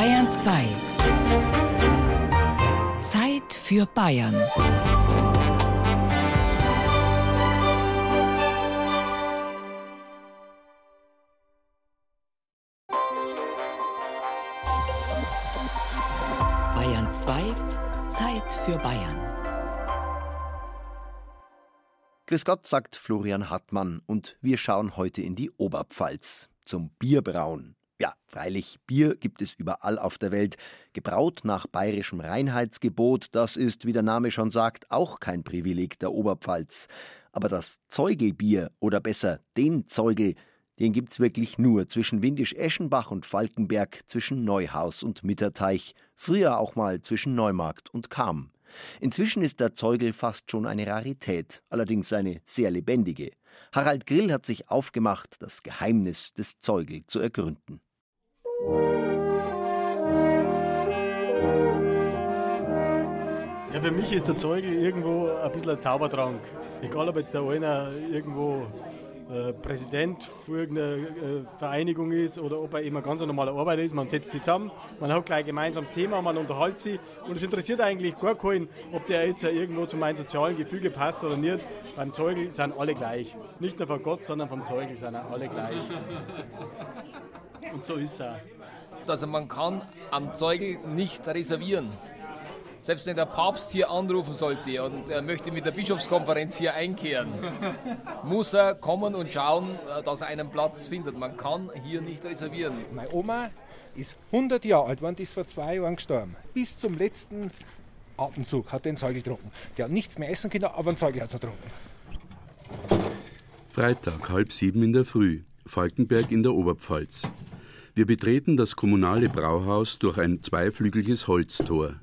Bayern 2. Zeit für Bayern. Bayern 2. Zeit für Bayern. Grüß Gott, sagt Florian Hartmann, und wir schauen heute in die Oberpfalz zum Bierbrauen. Ja, freilich, Bier gibt es überall auf der Welt. Gebraut nach bayerischem Reinheitsgebot, das ist, wie der Name schon sagt, auch kein Privileg der Oberpfalz. Aber das Zeugelbier, oder besser den Zeugel, den gibt's wirklich nur zwischen Windisch-Eschenbach und Falkenberg, zwischen Neuhaus und Mitterteich, früher auch mal zwischen Neumarkt und Kam. Inzwischen ist der Zeugel fast schon eine Rarität, allerdings eine sehr lebendige. Harald Grill hat sich aufgemacht, das Geheimnis des Zeugel zu ergründen. Ja, für mich ist der Zeugel irgendwo ein bisschen ein Zaubertrank. Egal, ob jetzt der einer irgendwo äh, Präsident für irgendeine äh, Vereinigung ist oder ob er eben ein ganz normaler Arbeiter ist. Man setzt sich zusammen, man hat gleich gemeinsam das Thema, man unterhält sich und es interessiert eigentlich gar keinen, ob der jetzt irgendwo zu meinem sozialen Gefüge passt oder nicht. Beim Zeugel sind alle gleich. Nicht nur von Gott, sondern vom Zeugel sind alle gleich. Und so ist es auch. Also man kann am Zeugel nicht reservieren. Selbst wenn der Papst hier anrufen sollte und er möchte mit der Bischofskonferenz hier einkehren, muss er kommen und schauen, dass er einen Platz findet. Man kann hier nicht reservieren. Meine Oma ist 100 Jahre alt, und ist vor zwei Jahren gestorben. Bis zum letzten Atemzug hat den Zeugel getrunken. Der hat nichts mehr essen können, aber einen Zeugel hat er getrunken. Freitag, halb sieben in der Früh, Falkenberg in der Oberpfalz. Wir betreten das kommunale Brauhaus durch ein zweiflügeliges Holztor.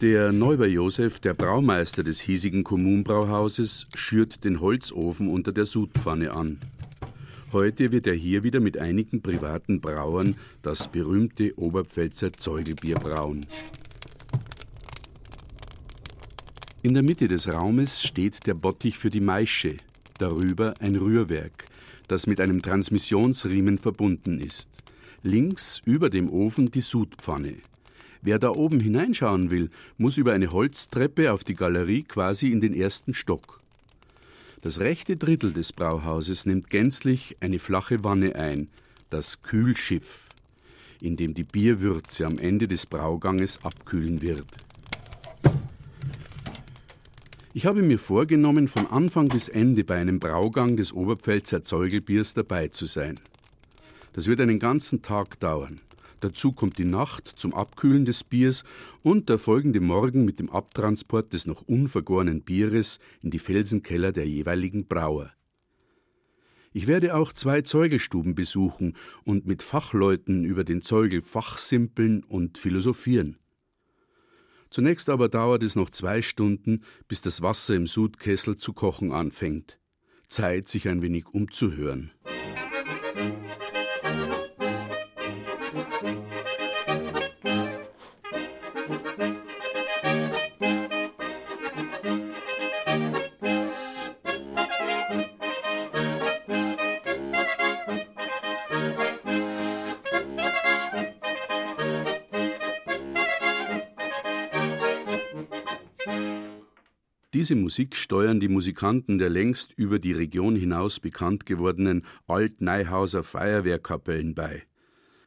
Der Neuber Josef, der Braumeister des hiesigen Kommunbrauhauses, schürt den Holzofen unter der Sudpfanne an. Heute wird er hier wieder mit einigen privaten Brauern das berühmte Oberpfälzer Zeugelbier brauen. In der Mitte des Raumes steht der Bottich für die Maische, darüber ein Rührwerk, das mit einem Transmissionsriemen verbunden ist. Links über dem Ofen die Sudpfanne. Wer da oben hineinschauen will, muss über eine Holztreppe auf die Galerie quasi in den ersten Stock. Das rechte Drittel des Brauhauses nimmt gänzlich eine flache Wanne ein, das Kühlschiff, in dem die Bierwürze am Ende des Brauganges abkühlen wird. Ich habe mir vorgenommen, von Anfang bis Ende bei einem Braugang des Oberpfälzer Zeugelbiers dabei zu sein. Das wird einen ganzen Tag dauern. Dazu kommt die Nacht zum Abkühlen des Biers und der folgende Morgen mit dem Abtransport des noch unvergorenen Bieres in die Felsenkeller der jeweiligen Brauer. Ich werde auch zwei Zeugelstuben besuchen und mit Fachleuten über den Zeugel fachsimpeln und philosophieren. Zunächst aber dauert es noch zwei Stunden, bis das Wasser im Sudkessel zu kochen anfängt. Zeit, sich ein wenig umzuhören. Diese Musik steuern die Musikanten der längst über die Region hinaus bekannt gewordenen Alt-Neihauser Feuerwehrkapellen bei.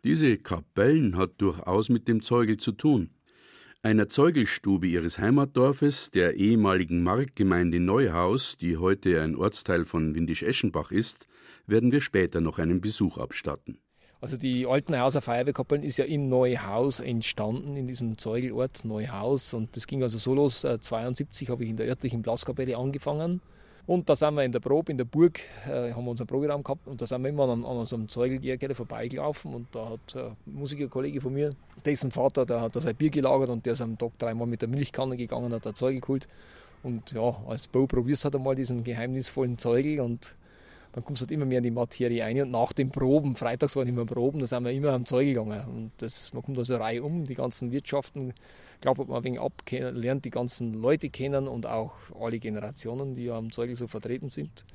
Diese Kapellen hat durchaus mit dem Zeugel zu tun. Einer Zeugelstube ihres Heimatdorfes, der ehemaligen Marktgemeinde Neuhaus, die heute ein Ortsteil von Windisch-Eschenbach ist, werden wir später noch einen Besuch abstatten. Also die Altenhauser Feuerwehrkapellen ist ja in Neuhaus entstanden, in diesem Zeugelort Neuhaus. Und das ging also so los, 1972 äh, habe ich in der örtlichen Blaskapelle angefangen. Und da sind wir in der Probe, in der Burg, äh, haben wir unser Programm gehabt und da sind wir immer an, an so einem Zeugelgärgele vorbeigelaufen und da hat äh, ein Musikerkollege von mir, dessen Vater, der hat da sein Bier gelagert und der ist am Tag dreimal mit der Milchkanne gegangen, hat der Zeugel geholt. Und ja, als Bo probierst hat er mal diesen geheimnisvollen Zeugel und dann kommst du halt immer mehr in die Materie ein. Und nach den Proben, freitags waren immer Proben, da sind wir immer am Zeug gegangen. Und das, man kommt also Reihe um, die ganzen Wirtschaften, glaube man ein wenig ab, lernt die ganzen Leute kennen und auch alle Generationen, die ja am Zeugel so vertreten sind.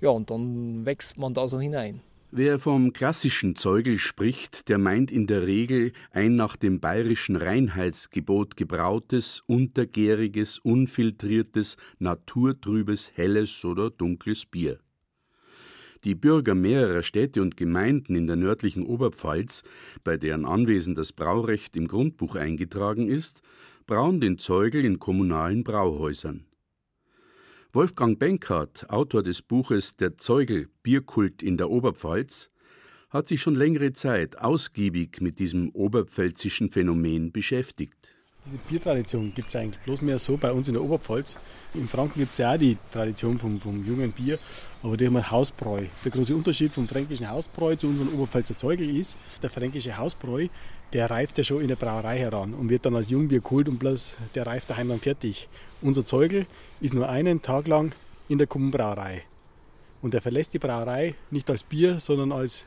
Ja, und dann wächst man da so hinein. Wer vom klassischen Zeugel spricht, der meint in der Regel ein nach dem bayerischen Reinheitsgebot gebrautes, untergäriges, unfiltriertes, naturtrübes, helles oder dunkles Bier. Die Bürger mehrerer Städte und Gemeinden in der nördlichen Oberpfalz, bei deren Anwesen das Braurecht im Grundbuch eingetragen ist, brauen den Zeugel in kommunalen Brauhäusern. Wolfgang Benkert, Autor des Buches Der Zeugel Bierkult in der Oberpfalz, hat sich schon längere Zeit ausgiebig mit diesem oberpfälzischen Phänomen beschäftigt. Diese Biertradition gibt es eigentlich bloß mehr so bei uns in der Oberpfalz. In Franken gibt es ja auch die Tradition vom, vom jungen Bier, aber die haben ein Hausbräu. Der große Unterschied vom fränkischen Hausbräu zu unserem Oberpfälzer Zeugel ist, der fränkische Hausbräu, der reift ja schon in der Brauerei heran und wird dann als Jungbier geholt und bloß der reift daheim dann fertig. Unser Zeugel ist nur einen Tag lang in der Kommunbrauerei. Und er verlässt die Brauerei nicht als Bier, sondern als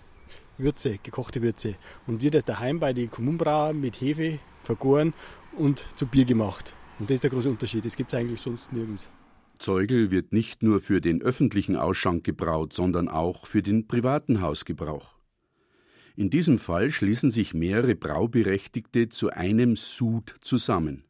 Würze, gekochte Würze. Und wird erst daheim bei den Kommunbrauern mit Hefe vergoren und zu Bier gemacht. Und das ist der große Unterschied. Das gibt es eigentlich sonst nirgends. Zeugel wird nicht nur für den öffentlichen Ausschank gebraut, sondern auch für den privaten Hausgebrauch. In diesem Fall schließen sich mehrere Brauberechtigte zu einem Sud zusammen.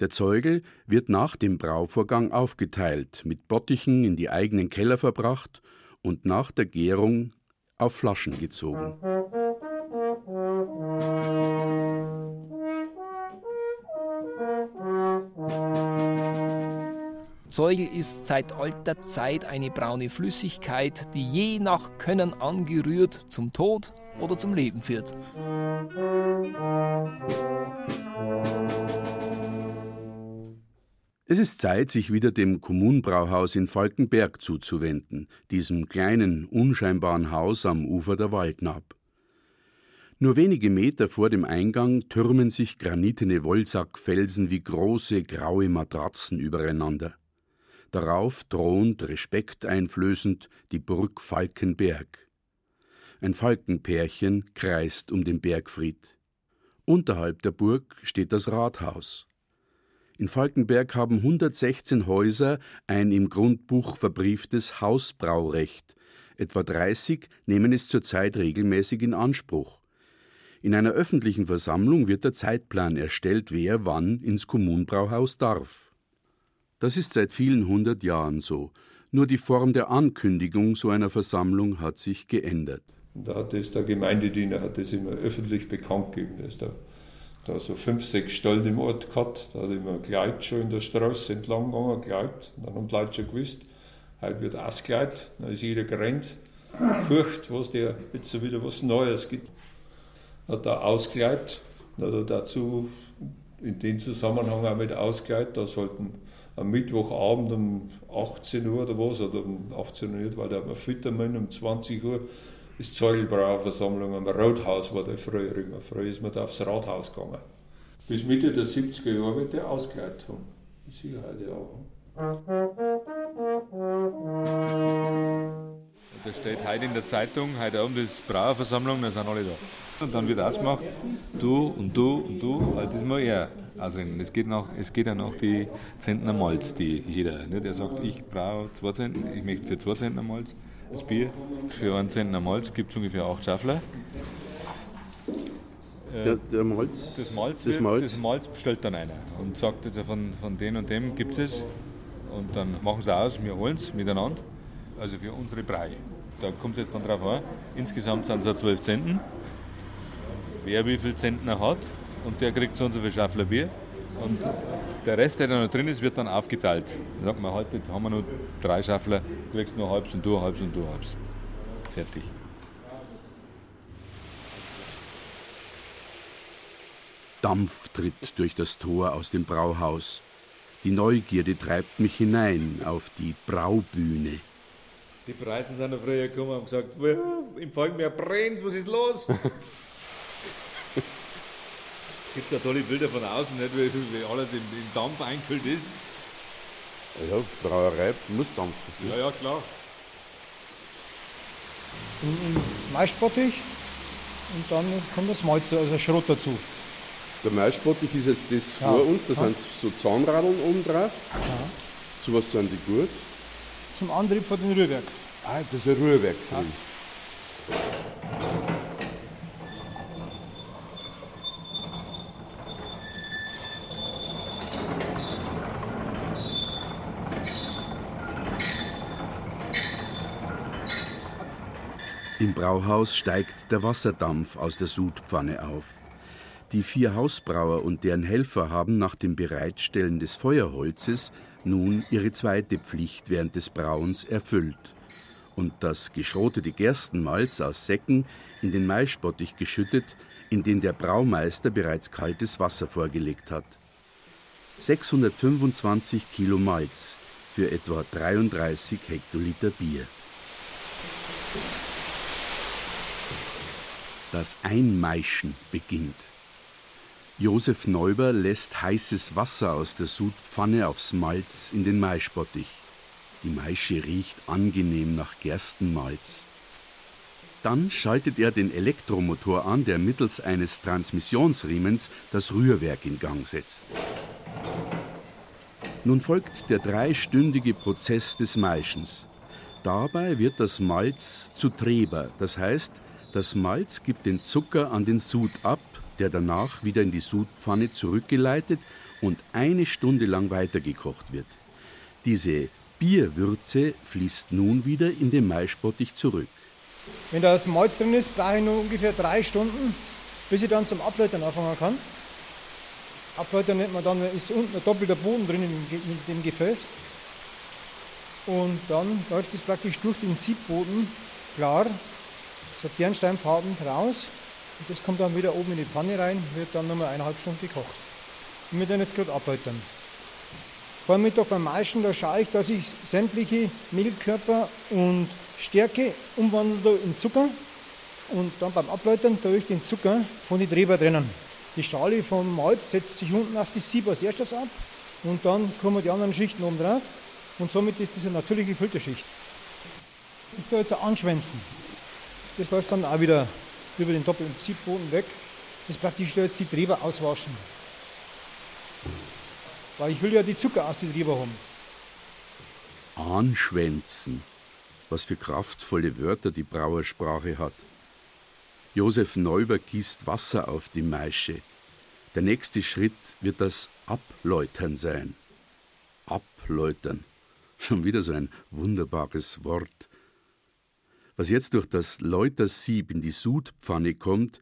Der Zeugel wird nach dem Brauvorgang aufgeteilt, mit Bottichen in die eigenen Keller verbracht und nach der Gärung auf Flaschen gezogen. Zeugel ist seit alter Zeit eine braune Flüssigkeit, die je nach Können angerührt zum Tod oder zum Leben führt. Es ist Zeit, sich wieder dem Kommunbrauhaus in Falkenberg zuzuwenden, diesem kleinen, unscheinbaren Haus am Ufer der Waldnab. Nur wenige Meter vor dem Eingang türmen sich granitene Wollsackfelsen wie große graue Matratzen übereinander. Darauf thront respekteinflößend die Burg Falkenberg. Ein Falkenpärchen kreist um den Bergfried. Unterhalb der Burg steht das Rathaus. In Falkenberg haben 116 Häuser ein im Grundbuch verbrieftes Hausbraurecht. Etwa 30 nehmen es zurzeit regelmäßig in Anspruch. In einer öffentlichen Versammlung wird der Zeitplan erstellt, wer wann ins Kommunbrauhaus darf. Das ist seit vielen hundert Jahren so. Nur die Form der Ankündigung so einer Versammlung hat sich geändert. Da hat es der Gemeindediener hat das immer öffentlich bekannt gegeben. Dass da da so fünf, sechs Stellen im Ort gehabt. Da hat immer Kleid schon in der Straße entlang gegangen, Kleid. Dann haben die Leute schon gewusst, heute wird ausgeleitet. Dann ist jeder gerannt, gefürcht, was der jetzt so wieder was Neues gibt. Hat da ausgeleitet. Dann hat er dazu in dem Zusammenhang auch mit ausgeleitet, da sollten am Mittwochabend um 18 Uhr oder was, oder um 18 Uhr, weil da hat man Füttermann um 20 Uhr ist Zeugelbrauerversammlung am Rathaus war der früher immer. Früher ist man da aufs Rathaus gegangen. Bis Mitte der 70er Jahre wird der ausgeleitet haben. Sicherheit ja. Da steht heute in der Zeitung, heute Abend ist Brauerversammlung, dann sind alle da. Und dann wird ausgemacht, du und du und du, also das muss er. Also es geht, nach, es geht ja nach die Zentner Malz, die jeder, ne, der sagt, ich brauche zwei Zentner, ich möchte für zwei Zentner Malz das Bier. Für einen Zentner Malz gibt es ungefähr acht Schaffler. Der, der Malz, das Malz, das wird, Malz. das Malz bestellt dann einer und sagt jetzt von, von dem und dem gibt es und dann machen sie aus, wir holen es miteinander, also für unsere Brei. Da kommt es jetzt dann drauf an, insgesamt sind es ja 12 Zenten, wer wie viel Zentner hat und der kriegt so und so viel Schaffler Bier und der Rest, der da noch drin ist, wird dann aufgeteilt. Dann sagt man halt, jetzt haben wir nur drei Schaffler, du kriegst nur halbs und du halbs und du halbs. Fertig. Dampf tritt durch das Tor aus dem Brauhaus. Die Neugierde treibt mich hinein auf die Braubühne. Die Preisen sind noch früher gekommen und gesagt, im Falkenberg brennt, was ist los? Es gibt ja tolle Bilder von außen, nicht, wie, wie alles im, im Dampf eingefüllt ist. Ja, Brauerei muss dampfen. Ja, ja, klar. Maisbottich und dann kommt das Malz, also Schrot dazu. Der Maisbottich ist jetzt das Ja. vor uns, da Ja. sind so Zahnradeln oben drauf. Ja. Zu was sind die gut? Zum Antrieb von dem Rührwerk. Ah, das ist ein Rührwerk drin. Im Brauhaus steigt der Wasserdampf aus der Sudpfanne auf. Die vier Hausbrauer und deren Helfer haben nach dem Bereitstellen des Feuerholzes nun ihre zweite Pflicht während des Brauens erfüllt und das geschrotete Gerstenmalz aus Säcken in den Maispottich geschüttet, in den der Braumeister bereits kaltes Wasser vorgelegt hat. 625 Kilo Malz für etwa 33 Hektoliter Bier. Das Einmeischen beginnt. Josef Neuber lässt heißes Wasser aus der Sudpfanne aufs Malz in den Maispottich. Die Maische riecht angenehm nach Gerstenmalz. Dann schaltet er den Elektromotor an, der mittels eines Transmissionsriemens das Rührwerk in Gang setzt. Nun folgt der dreistündige Prozess des Maischens. Dabei wird das Malz zu Treber, das heißt, das Malz gibt den Zucker an den Sud ab, der danach wieder in die Sudpfanne zurückgeleitet und eine Stunde lang weitergekocht wird. Diese Bierwürze fließt nun wieder in den Maispottich zurück. Wenn das Malz drin ist, brauche ich nur ungefähr drei Stunden, bis ich dann zum Ableitern anfangen kann. Ableitern nennt man dann, ist unten ein doppelter Boden drin in dem Gefäß. Und dann läuft es praktisch durch den Siebboden klar so bernsteinfarben raus. Und das kommt dann wieder oben in die Pfanne rein, wird dann nochmal eineinhalb Stunden gekocht. Und wir dann jetzt gerade abhalten. Vor Mittag beim Maischen, da schaue ich, dass ich sämtliche Mehlkörper und Stärke umwandle in Zucker. Und dann beim Abläutern tue ich den Zucker von den Treber trennen. Die Schale vom Malz setzt sich unten auf die Sieb als erstes ab und dann kommen die anderen Schichten oben drauf und somit ist das eine natürliche Filterschicht. Ich tue jetzt anschwänzen. Das läuft dann auch wieder über den doppelten Ziehboden weg. Das praktisch jetzt die Treber auswaschen. Weil ich will ja die Zucker aus den Treber haben. Anschwänzen. Was für kraftvolle Wörter die Brauersprache hat. Josef Neuber gießt Wasser auf die Maische. Der nächste Schritt wird das Abläutern sein. Abläutern. Schon wieder so ein wunderbares Wort. Was jetzt durch das Läutersieb in die Sudpfanne kommt,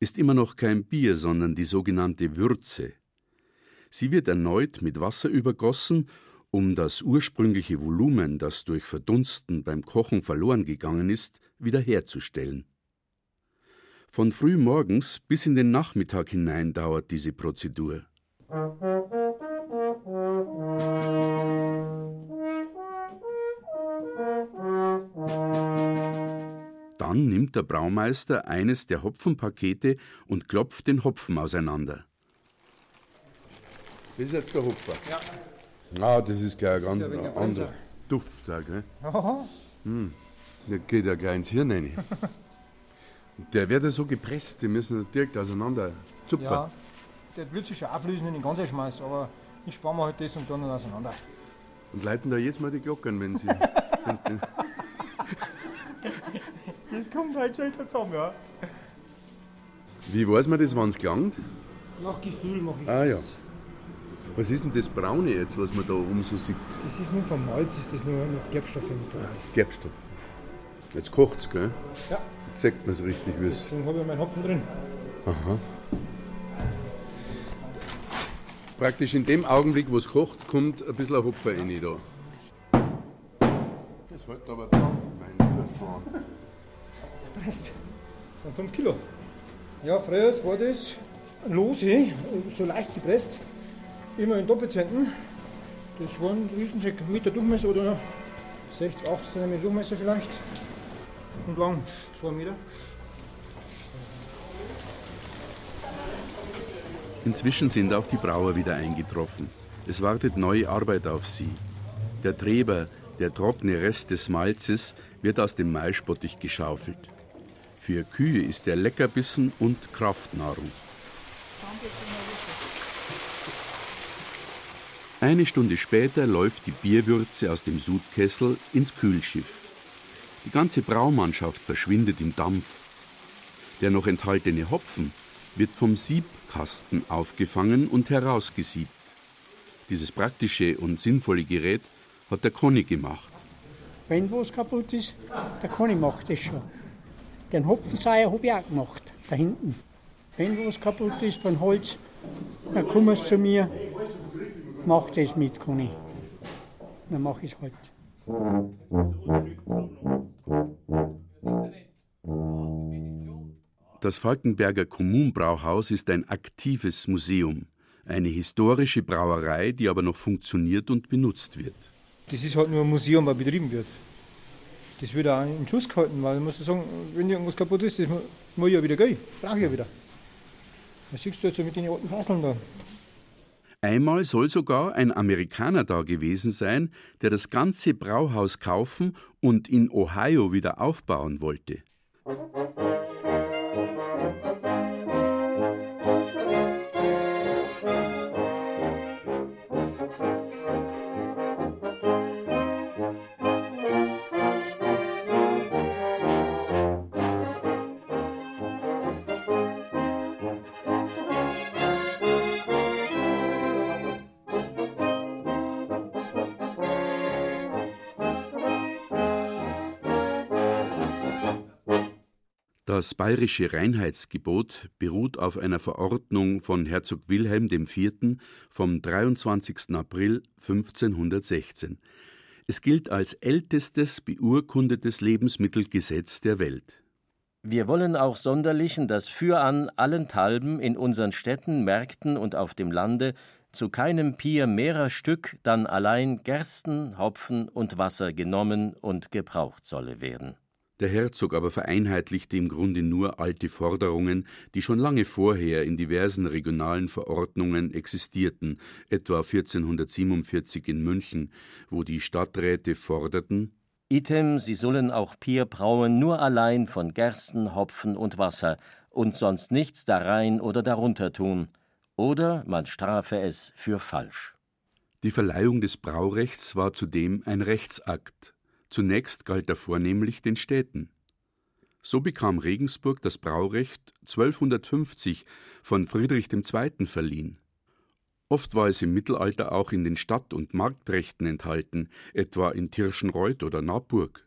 ist immer noch kein Bier, sondern die sogenannte Würze. Sie wird erneut mit Wasser übergossen, um das ursprüngliche Volumen, das durch Verdunsten beim Kochen verloren gegangen ist, wiederherzustellen. Von früh morgens bis in den Nachmittag hinein dauert diese Prozedur. Dann nimmt der Braumeister eines der Hopfenpakete und klopft den Hopfen auseinander. Das ist jetzt der Hopfer. Ja. Ah, das ist gleich ein ganz ist ja anderer Duft. Da, gell? Hm. Der geht ja gleich ins Hirn rein. Der wird ja so gepresst, die müssen direkt auseinander zupfen. Ja, der wird sich schon auflösen, wenn ich den ganzen schmeiß, aber ich spare mir halt das und dann auseinander. Und leiten da jetzt mal die Glocken, wenn sie. Das kommt halt schon wieder zusammen, ja. wie weiß man das, wann es gelangt? Nach Gefühl mache ich Ah ja. das. Was ist denn das Braune jetzt, was man da oben so sieht? Das ist nur vom Malz, ist das nur noch Gerbstoffe mit dabei. Gerbstoff. Jetzt kocht's, gell? Ja. Jetzt sagt man es richtig, wie es. Deswegen habe ich meinen Hopfen drin. Aha. Praktisch in dem Augenblick, wo es kocht, kommt ein bisschen ein Hopfer rein da. Das hält aber zusammen, mein Telefon. Presst. Das sind 5 Kilo. Ja, früher war das lose, so leicht gepresst, immer in Doppelzenten. Das waren Riesensäcke, Meter Durchmesser oder 60, 80 cm Durchmesser vielleicht. Und lang 2 Meter. Inzwischen sind auch die Brauer wieder eingetroffen. Es wartet neue Arbeit auf sie. Der Treber, der trockene Rest des Malzes, wird aus dem Maispottich geschaufelt. Für Kühe ist er Leckerbissen und Kraftnahrung. Eine Stunde später läuft die Bierwürze aus dem Sudkessel ins Kühlschiff. Die ganze Braumannschaft verschwindet im Dampf. Der noch enthaltene Hopfen wird vom Siebkasten aufgefangen und herausgesiebt. Dieses praktische und sinnvolle Gerät hat der Conny gemacht. Wenn was kaputt ist, der Conny macht das schon. Den Hopfenseier habe ich auch gemacht, da hinten. Wenn was kaputt ist von Holz, dann kommen sie zu mir, mach das mit, Conny. Dann mache ich es halt. Das Falkenberger Kommunbrauhaus ist ein aktives Museum, eine historische Brauerei, die aber noch funktioniert und benutzt wird. Das ist halt nur ein Museum, was betrieben wird. Das auch in Schuss gehalten, weil man muss sagen, wenn irgendwas kaputt ist, das muss ich ja wieder gehen. Brauche ich ja wieder. Das siehst du jetzt mit den alten Fasseln da. Einmal soll sogar ein Amerikaner da gewesen sein, der das ganze Brauhaus kaufen und in Ohio wieder aufbauen wollte. Das bayerische Reinheitsgebot beruht auf einer Verordnung von Herzog Wilhelm IV. vom 23. April 1516. Es gilt als ältestes beurkundetes Lebensmittelgesetz der Welt. Wir wollen auch sonderlichen das Für'n allenthalben in unseren Städten, Märkten und auf dem Lande zu keinem Pier mehrer Stück dann allein Gersten, Hopfen und Wasser genommen und gebraucht solle werden. Der Herzog aber vereinheitlichte im Grunde nur alte Forderungen, die schon lange vorher in diversen regionalen Verordnungen existierten, etwa 1447 in München, wo die Stadträte forderten Item, sie sollen auch Bier brauen nur allein von Gersten, Hopfen und Wasser und sonst nichts darein oder darunter tun, oder man strafe es für falsch. Die Verleihung des Braurechts war zudem ein Rechtsakt, Zunächst galt er vornehmlich den Städten. So bekam Regensburg das Braurecht 1250 von Friedrich II. verliehen. Oft war es im Mittelalter auch in den Stadt- und Marktrechten enthalten, etwa in Tirschenreuth oder Naburg.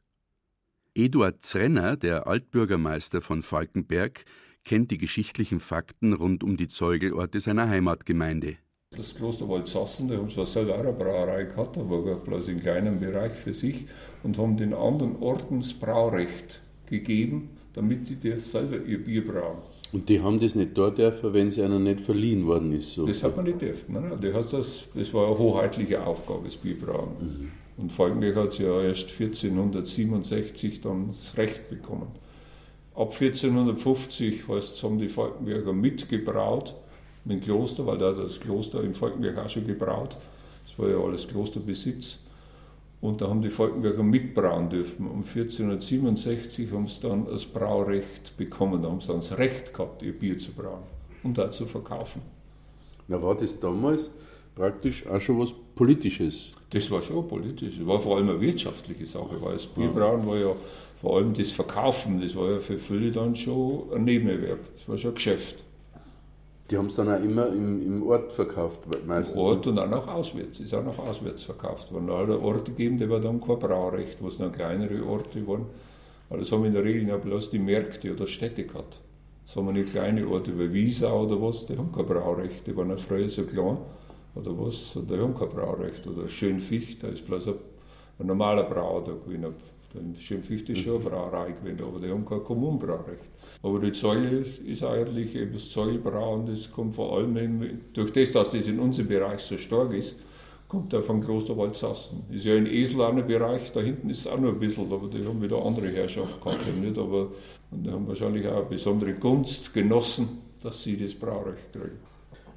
Eduard Zrenner, der Altbürgermeister von Falkenberg, kennt die geschichtlichen Fakten rund um die Zeugelorte seiner Heimatgemeinde. Das Kloster Waldsassen, da haben zwar selber auch eine Brauerei gehabt, aber bloß in kleinem Bereich für sich und haben den anderen Orten das Braurecht gegeben, damit sie das selber ihr Bier brauen. Und die haben das nicht dort dürfen, wenn es einer nicht verliehen worden ist? So. Das hat man nicht dürfen. Nein, nein. Das, das, das war eine hoheitliche Aufgabe, das Bierbrauen. Mhm. Und folglich hat sie ja erst 1467 dann das Recht bekommen. Ab 1450 heißt, haben die Falkenberger mitgebraut mit dem Kloster, weil da das Kloster in Falkenberg auch schon gebraut. Das war ja alles Klosterbesitz. Und da haben die Falkenberger mitbrauen dürfen. Um 1467 haben sie dann das Braurecht bekommen. Da haben sie dann das Recht gehabt, ihr Bier zu brauen und da zu verkaufen. Na, war das damals praktisch auch schon was Politisches? Das war schon politisch. Das war vor allem eine wirtschaftliche Sache, weil das Bierbrauen war ja vor allem das Verkaufen, das war ja für viele dann schon ein Nebenerwerb. Das war schon ein Geschäft. Die haben es dann auch immer im, im Ort verkauft, meistens. Im Ort und auch noch auswärts, ist auch noch auswärts verkauft worden. Alle Orte gegeben, die war dann kein Braurecht, wo es noch kleinere Orte waren. Aber das haben in der Regel ja bloß die Märkte oder Städte gehabt. Das haben wir nicht kleine Orte wie Wiesau oder was, die haben kein Braurecht, die waren ja früher so klein oder was, die haben kein Braurecht. Oder Schönficht, da ist bloß ein, ein normaler Brauer da gewesen. Schönficht ist schon eine Brauerei gewesen, aber die haben kein Kommunbraurecht. Aber die Säule ist eigentlich eben das Säulebrauen, das kommt vor allem eben, durch das, dass das in unserem Bereich so stark ist, kommt er von Kloster Waldsassen. Ist ja ein Eselaner Bereich, da hinten ist es auch noch ein bisschen, aber die haben wieder andere Herrschaft gehabt, nicht, aber und die haben wahrscheinlich auch eine besondere Gunst genossen, dass sie das Braurecht kriegen.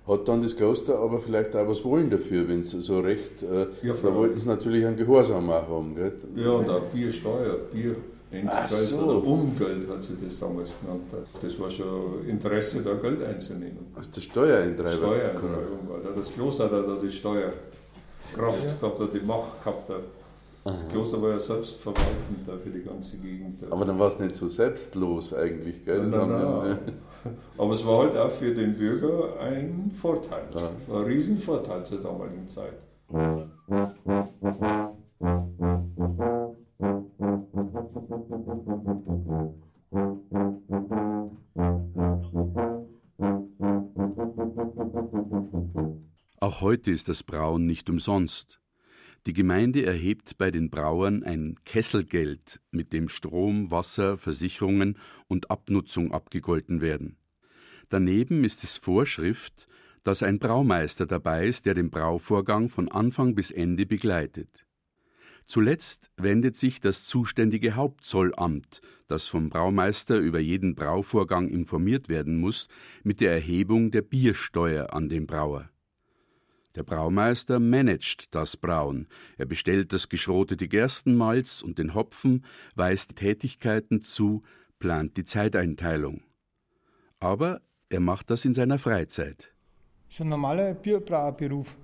Hat dann das Kloster aber vielleicht auch was wollen dafür, wenn es so recht, äh, ja, da wollten sie natürlich einen Gehorsam auch haben, gell? Ja, und auch Biersteuer, Bier. Entgelt so. oder Umgeld hat sie das damals genannt. Das war schon Interesse, da Geld einzunehmen. Also der Steuereintreiber. Steuereintreibung, weil das Kloster hat da die Steuerkraft gehabt, hat die Macht gehabt. Das Kloster war ja selbstverwaltend da für die ganze Gegend. Aber dann war es nicht so selbstlos eigentlich, gell? Nein, nein, nein. Aber es war halt auch für den Bürger ein Vorteil. Ja. War ein Riesenvorteil zur damaligen Zeit. Auch heute ist das Brauen nicht umsonst. Die Gemeinde erhebt bei den Brauern ein Kesselgeld, mit dem Strom, Wasser, Versicherungen und Abnutzung abgegolten werden. Daneben ist es Vorschrift, dass ein Braumeister dabei ist, der den Brauvorgang von Anfang bis Ende begleitet. Zuletzt wendet sich das zuständige Hauptzollamt, das vom Braumeister über jeden Brauvorgang informiert werden muss, mit der Erhebung der Biersteuer an den Brauer. Der Braumeister managt das Brauen. Er bestellt das geschrotete Gerstenmalz und den Hopfen, weist Tätigkeiten zu, plant die Zeiteinteilung. Aber er macht das in seiner Freizeit. Das ist ein normaler Bierbrauerberuf.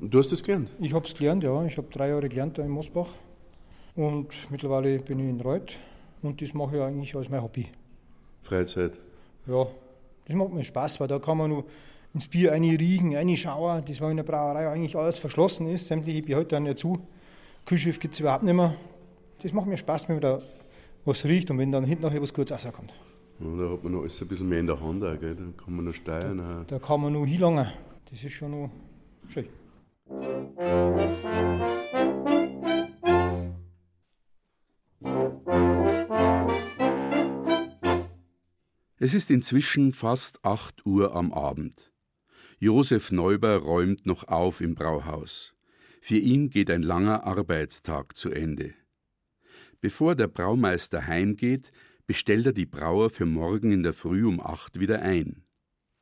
Und du hast das gelernt? Ich habe es gelernt, ja. Ich habe drei Jahre gelernt da in Mosbach. Und mittlerweile bin ich in Reuth. Und das mache ich eigentlich als mein Hobby. Freizeit? Ja, das macht mir Spaß, weil da kann man nur ins Bier riechen, reinschauen. Das war in der Brauerei eigentlich alles verschlossen ist. Sämtliche heute dann ja zu. Kühlschiff gibt es überhaupt nicht mehr. Das macht mir Spaß, wenn man da was riecht und wenn dann hinten noch etwas Gutes rauskommt. Ja, da hat man noch alles ein bisschen mehr in der Hand, auch, gell? da kann man noch steuern. Da, da kann man noch hinlangen. Das ist schon noch schön. Es ist inzwischen fast 8 Uhr am Abend. Josef Neuber räumt noch auf im Brauhaus. Für ihn geht ein langer Arbeitstag zu Ende. Bevor der Braumeister heimgeht, bestellt er die Brauer für morgen in der Früh um acht wieder ein.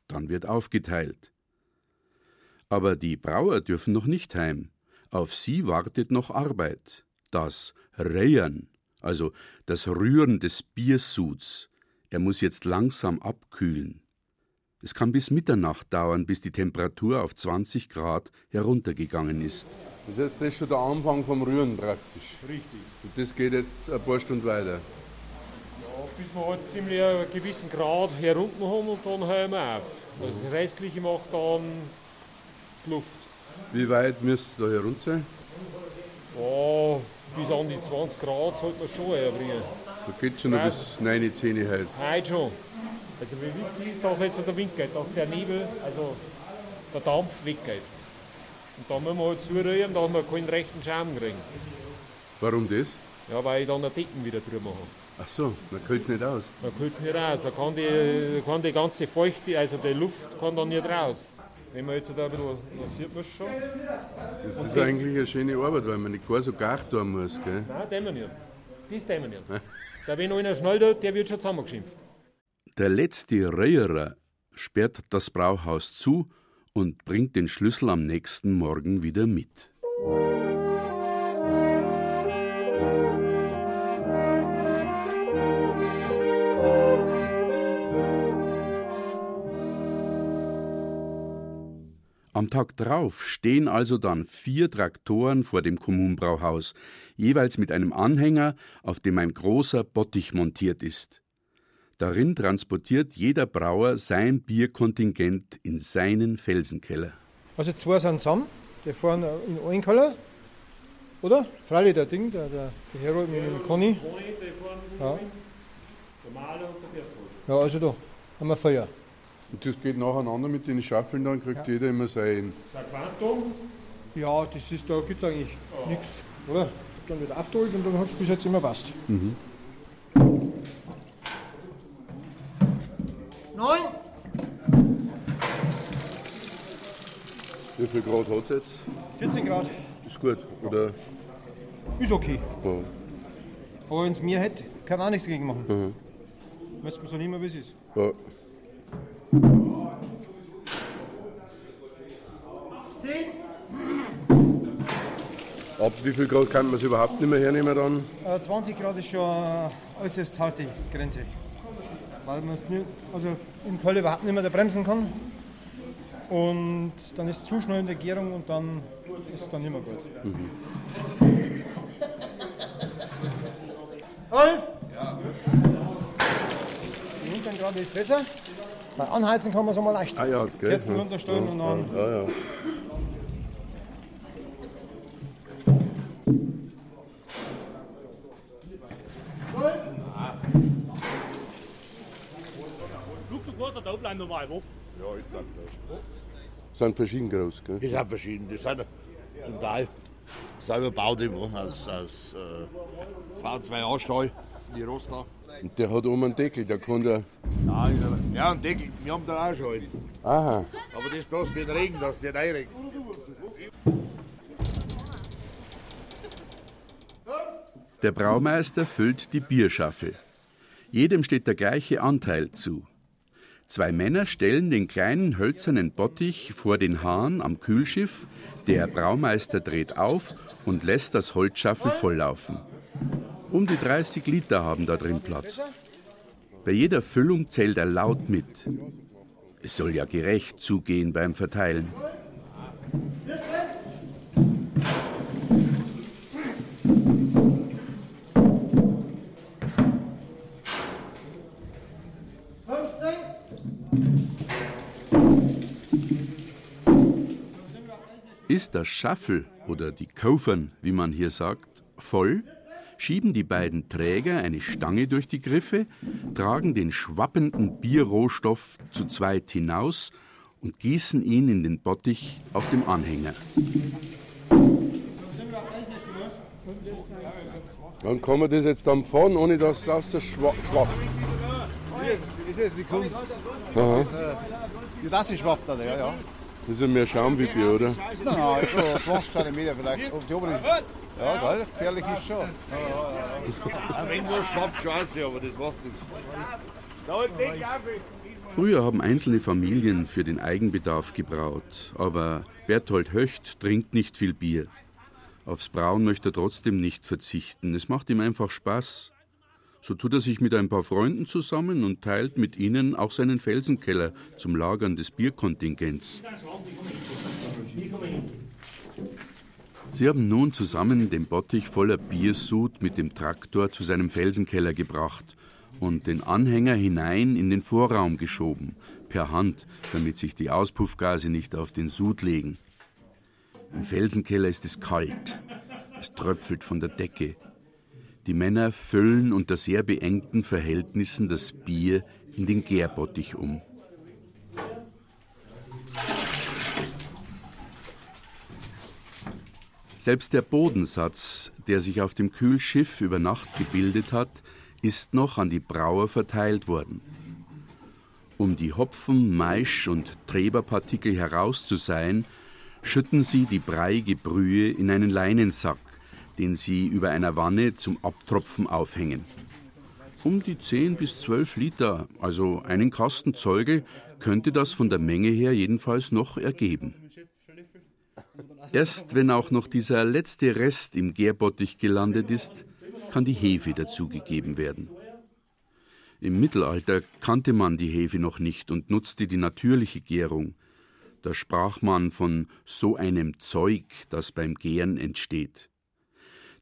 Dann wird aufgeteilt. Aber die Brauer dürfen noch nicht heim. Auf sie wartet noch Arbeit. Das Rehern, also das Rühren des Biersuds. Er muss jetzt langsam abkühlen. Es kann bis Mitternacht dauern, bis die Temperatur auf 20 Grad heruntergegangen ist. Das ist jetzt das schon der Anfang vom Rühren praktisch. Richtig. Und das geht jetzt ein paar Stunden weiter. Ja, bis wir halt ziemlich einen gewissen Grad herunter haben und dann hören wir auf. Das Restliche macht dann die Luft. Wie weit müsste da herunter sein? Ja, bis an die 20 Grad sollte man schon herbringen. Da geht schon noch bis 9, 10 heute. Heute schon. Also wie wichtig ist, dass jetzt der Wind geht, dass der Nebel, also der Dampf weggeht. Und dann müssen wir halt zurühren, dass wir keinen rechten Schaum kriegen. Warum das? Ja, weil ich dann eine Decken wieder drüber habe. Ach so, dann kühlt es nicht aus. Dann kühlt es nicht aus. Da kann die, kann die ganze Feuchte, also die Luft, kann dann nicht raus. Wenn man jetzt da ein bisschen, da sieht man schon. Das Und ist das eigentlich eine schöne Arbeit, weil man nicht gar so gar tun muss, gell? Nein, den wir nicht. Das tun wir nicht. Da, wenn einer schnell tut, der wird schon zusammengeschimpft. Der letzte Reierer sperrt das Brauhaus zu und bringt den Schlüssel am nächsten Morgen wieder mit. Am Tag drauf stehen also dann vier Traktoren vor dem Kommunbrauhaus, jeweils mit einem Anhänger, auf dem ein großer Bottich montiert ist. Darin transportiert jeder Brauer sein Bierkontingent in seinen Felsenkeller. Also zwei sind zusammen, die fahren in einen Keller, oder? Freilich der Ding, der, der, der Herold mit dem Conny. Ja. ja, also da haben wir Feuer. Und das geht nacheinander mit den Schaffeln, dann kriegt ja. jeder immer sein. Quantum? Ja, das ist, da gibt es eigentlich oh. nichts, oder? Dann wird aufgeholt und dann hat es bis jetzt immer passt. Mhm. Neun. Wie viel Grad hat es jetzt? 14 Grad. Ist gut, oder? Ist okay. Ja. Aber wenn es mir hätte, kann man auch nichts dagegen machen. Mhm. Müsste man so nicht mehr, wie es ist. Ja. Ab wie viel Grad kann man es überhaupt nicht mehr hernehmen dann? 20 äh, Grad ist schon äußerst harte Grenze weil man es nicht, also im Keller überhaupt nicht mehr bremsen kann. Und dann ist es zu schnell in der Gärung und dann ist es dann nicht mehr gut. Mhm. Rolf! Ja. Die hinteren gerade ist besser. Bei Anheizen kann man so mal leicht. Ah ja, gell. Kerzen runterstellen und dann. Ja, ja. Wo? Ja, ich bleib da. Sind verschieden groß, gell? Die sind verschieden. Die sind zum Teil selber gebaut aus, aus äh, V2A-Stahl, die Roster. Und der hat oben einen Deckel, der kann der. Ja, ja, einen Deckel. Wir haben da auch schon einen. Aha. Aber das ist bloß für den Regen, dass es nicht reinregnet. Der Braumeister füllt die Bierschaffel. Jedem steht der gleiche Anteil zu. Zwei Männer stellen den kleinen hölzernen Bottich vor den Hahn am Kühlschiff. Der Braumeister dreht auf und lässt das Holzschaffel volllaufen. Um die 30 Liter haben da drin Platz. Bei jeder Füllung zählt er laut mit. Es soll ja gerecht zugehen beim Verteilen. Ist das Schaffel oder die Kaufern, wie man hier sagt, voll, schieben die beiden Träger eine Stange durch die Griffe, tragen den schwappenden Bierrohstoff zu zweit hinaus und gießen ihn in den Bottich auf dem Anhänger. Dann kann man das jetzt dann fahren, ohne dass es außer schwa schwappt. Das ist die Kunst. Aha. Ja, das ist schwappt, ja, ja. Das ist ja mehr Schaum wie Bier, oder? Nein, nein, so 20 cm vielleicht. Auf die obere. Ja, geil, gefährlich ist schon. Ja, ja, ja. Wenn nur schwappt, scheiße, aber das macht nichts. Früher haben einzelne Familien für den Eigenbedarf gebraut, aber Berthold Höcht trinkt nicht viel Bier. Aufs Brauen möchte er trotzdem nicht verzichten. Es macht ihm einfach Spaß. So tut er sich mit ein paar Freunden zusammen und teilt mit ihnen auch seinen Felsenkeller zum Lagern des Bierkontingents. Sie haben nun zusammen den Bottich voller Biersud mit dem Traktor zu seinem Felsenkeller gebracht und den Anhänger hinein in den Vorraum geschoben, per Hand, damit sich die Auspuffgase nicht auf den Sud legen. Im Felsenkeller ist es kalt. Es tröpfelt von der Decke. Die Männer füllen unter sehr beengten Verhältnissen das Bier in den Gärbottich um. Selbst der Bodensatz, der sich auf dem Kühlschiff über Nacht gebildet hat, ist noch an die Brauer verteilt worden. Um die Hopfen, Maisch und Treberpartikel herauszuseien, schütten sie die breiige Brühe in einen Leinensack, den sie über einer Wanne zum Abtropfen aufhängen. Um die 10 bis 12 Liter, also einen Kasten Zeugel, könnte das von der Menge her jedenfalls noch ergeben. Erst wenn auch noch dieser letzte Rest im Gärbottich gelandet ist, kann die Hefe dazugegeben werden. Im Mittelalter kannte man die Hefe noch nicht und nutzte die natürliche Gärung. Da sprach man von so einem Zeug, das beim Gären entsteht.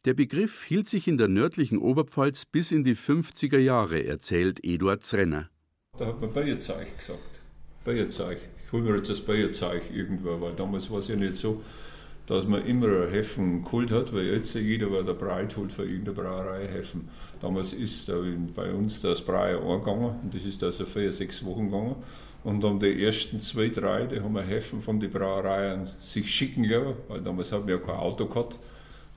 Der Begriff hielt sich in der nördlichen Oberpfalz bis in die 50er Jahre, erzählt Eduard Zrenner. Da hat man Bayerzeug gesagt. Bayerzeug. Ich hole mir jetzt das Bayerzeug irgendwo, weil damals war es ja nicht so, dass man immer ein Hefen geholt hat, weil jetzt jeder war der Breit holt für irgendeine Brauerei Hefen. Damals ist bei uns das Brauer angegangen und das ist also vier, sechs Wochen gegangen. Und dann die ersten zwei, drei, die haben wir Hefen von den Brauereien sich schicken lassen, weil damals haben wir ja kein Auto gehabt.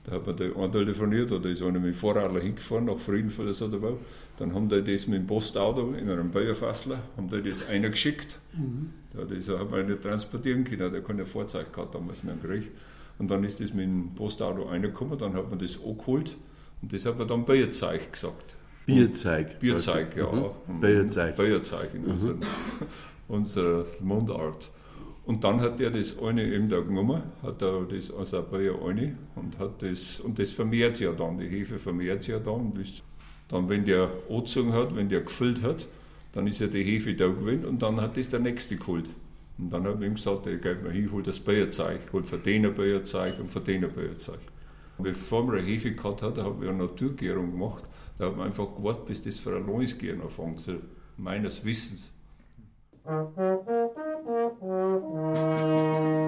Da hat man den einen telefoniert oder ist einer mit dem Vorradler hingefahren nach Friedenfeld oder so. Dann haben die das mit dem Postauto in einem Bayerfassler, haben die das einer geschickt. Mhm. Ja, das hat man nicht transportieren können, der keine Fahrzeug gehabt damals in einem Krieg. Und dann ist das mit dem Postauto reingekommen, dann hat man das angeholt und das hat man dann Bayerzeug gesagt. Bierzeug. Bierzeug, ja. Mhm. Bayerzeug. Bayerzeug in Mhm. unserer, unserer Mundart. Und dann hat er das eine eben da genommen, hat er das Bayer eine und hat das, und das vermehrt sich ja dann, die Hefe vermehrt sich ja dann. Bis- Dann, wenn der angezogen hat, wenn der gefüllt hat, dann ist ja die Hefe da gewesen und dann hat das der Nächste geholt. Und dann hat man ihm gesagt, der geht mal hin, hol das Bayerzeug, hol für den ein Bayerzeug und für den ein Bayerzeug. Bevor man eine Hefe gehabt hat, hat man eine Naturgärung gemacht. Da hat man einfach gewartet, bis das für ein neues Gären anfängt, meines Wissens. Thank you.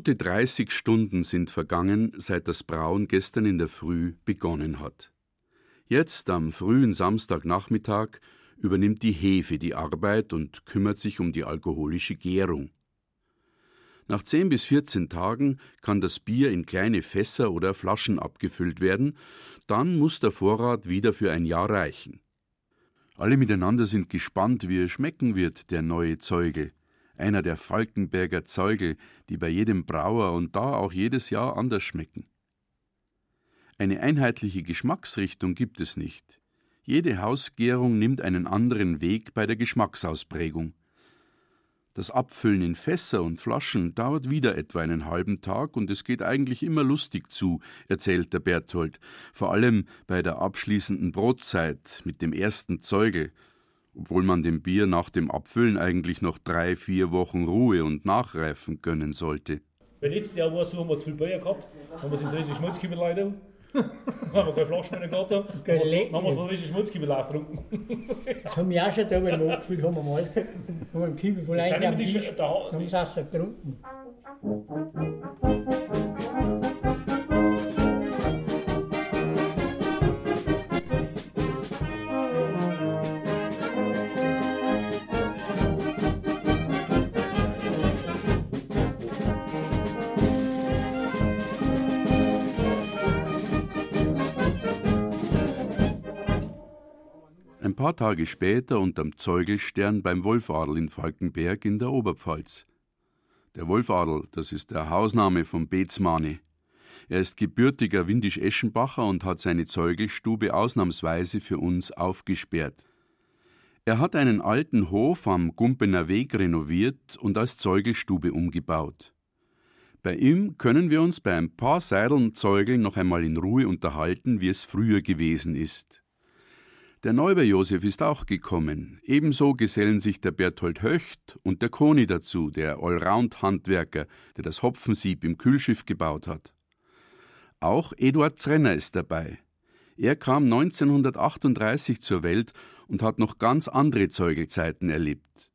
Gute 30 Stunden sind vergangen, seit das Brauen gestern in der Früh begonnen hat. Jetzt, am frühen Samstagnachmittag, übernimmt die Hefe die Arbeit und kümmert sich um die alkoholische Gärung. Nach 10 bis 14 Tagen kann das Bier in kleine Fässer oder Flaschen abgefüllt werden, dann muss der Vorrat wieder für ein Jahr reichen. Alle miteinander sind gespannt, wie er schmecken wird, der neue Zeugel einer der Falkenberger Zeugel, die bei jedem Brauer und da auch jedes Jahr anders schmecken. Eine einheitliche Geschmacksrichtung gibt es nicht. Jede Hausgärung nimmt einen anderen Weg bei der Geschmacksausprägung. Das Abfüllen in Fässer und Flaschen dauert wieder etwa einen halben Tag und es geht eigentlich immer lustig zu, erzählt der Berthold, vor allem bei der abschließenden Brotzeit mit dem ersten Zeugel, obwohl man dem Bier nach dem Abfüllen eigentlich noch drei, vier Wochen Ruhe und nachreifen gönnen sollte. Weil letztes Jahr war es so, haben wir zu viel Bier gehabt, haben wir es in so riesige Schmutzkübel leider. haben wir keine Flaschen mehr gehabt, dann haben wir so riesige Schmutzkübel ausgetrunken. Das haben wir auch schon da mal angefüllt, haben wir mal. Haben wir einen Kübel voll rein, haben es auch so getrunken. Paar Tage später unterm Zeugelstern beim Wolfadel in Falkenberg in der Oberpfalz. Der Wolfadel, das ist der Hausname von Beetsmane. Er ist gebürtiger Windisch-Eschenbacher und hat seine Zeugelstube ausnahmsweise für uns aufgesperrt. Er hat einen alten Hof am Gumpener Weg renoviert und als Zeugelstube umgebaut. Bei ihm können wir uns bei ein paar Seideln Zeugeln noch einmal in Ruhe unterhalten, wie es früher gewesen ist. Der Neuber Josef ist auch gekommen. Ebenso gesellen sich der Berthold Höcht und der Koni dazu, der Allround-Handwerker, der das Hopfensieb im Kühlschiff gebaut hat. Auch Eduard Zrenner ist dabei. Er kam 1938 zur Welt und hat noch ganz andere Zeugelzeiten erlebt.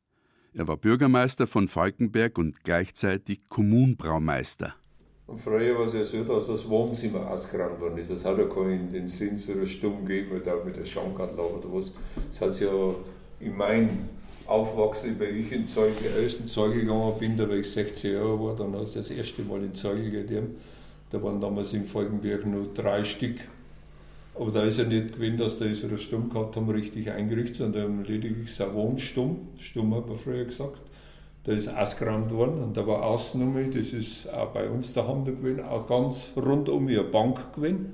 Er war Bürgermeister von Falkenberg und gleichzeitig Kommunbraumeister. Und früher war es ja so, dass das Wohnzimmer ausgeräumt worden ist. Das hat ja keinen den Sinn so Stumm gegeben oder auch mit der Schankanlage oder was. Das hat ja in meinem Aufwachsen, weil ich in Zeugel, ersten Zeugel gegangen bin, da war ich 16 Jahre war, dann hast du das erste Mal in Zeugel gegeben. Da waren damals in Falkenberg nur drei Stück. Aber da ist ja nicht gewesen, dass da so eine Stumm gehabt haben, richtig eingerichtet, sondern lediglich so Wohnstumm. Stumm hat man früher gesagt. Da ist ausgeräumt worden und da war außen um das ist auch bei uns daheim da gewesen, auch ganz rundum wie eine Bank gewesen.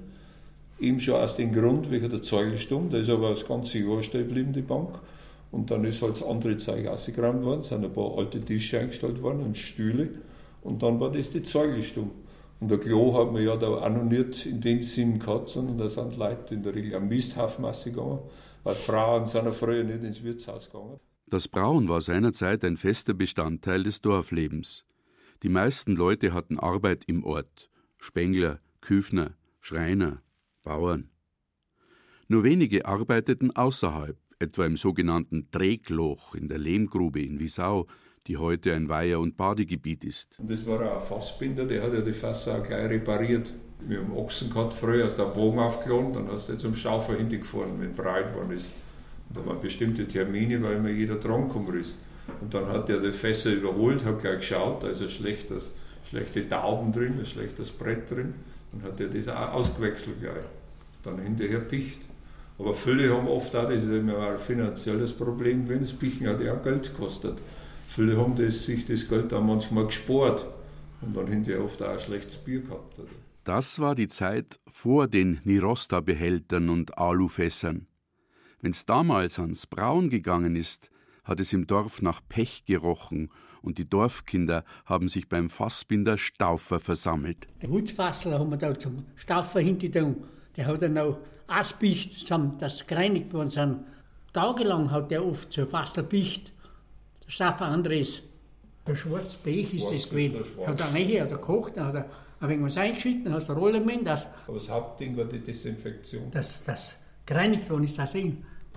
Eben schon aus dem Grund wegen der Zeugelstumm, da ist aber das ganze Jahr stehen geblieben, die Bank. Und dann ist halt das andere Zeug ausgeräumt worden, sind ein paar alte Tische eingestellt worden und Stühle. Und dann war das die Zeugelstumm. Und der Klo hat man ja da auch noch nicht in dem Sinn gehabt, sondern da sind Leute in der Regel am Misthaufen gegangen, weil Frauen sind ja früher nicht ins Wirtshaus gegangen. Das Brauen war seinerzeit ein fester Bestandteil des Dorflebens. Die meisten Leute hatten Arbeit im Ort: Spengler, Küfner, Schreiner, Bauern. Nur wenige arbeiteten außerhalb, etwa im sogenannten Trägloch in der Lehmgrube in Wisau, die heute ein Weiher- und Badegebiet ist. Und das war ein Fassbinder, der hat ja die Fässer auch gleich repariert. Wir haben Ochsen gehabt früher, aus der Bogen aufgeladen, dann hast du zum Schaufer hingefahren, wenn breit worden ist. Da waren bestimmte Termine, weil immer jeder drangekommen ist. Und dann hat er die Fässer überholt, hat gleich geschaut, da ist ein schlechtes, schlechte Tauben drin, ein schlechtes Brett drin. Dann hat er das auch ausgewechselt gleich. Dann hinterher Picht. Aber viele haben oft auch, das ist immer ein finanzielles Problem, wenn das Pichen hat ja Geld gekostet. viele haben das, sich das Geld auch manchmal gespart und dann hinterher oft auch ein schlechtes Bier gehabt. Das war die Zeit vor den Nirosta-Behältern und Alufässern. Wenn's damals ans Brauen gegangen ist, hat es im Dorf nach Pech gerochen und die Dorfkinder haben sich beim Fassbinder Staufer versammelt. Der Hutzfassler haben wir da zum Staufer hingetan. Der hat dann auch Asbicht, das gereinigt worden sind. Tagelang hat der oft so Fasselbicht. Der Staufer Andres. Der Schwarzpech ist das gewesen. Hat er nicht, hat er gekocht, dann hat er ein wenig was eingeschüttet, dann hast du Rolle mit. Das, Aber das Hauptding war die Desinfektion. Das, das gereinigt worden ist, das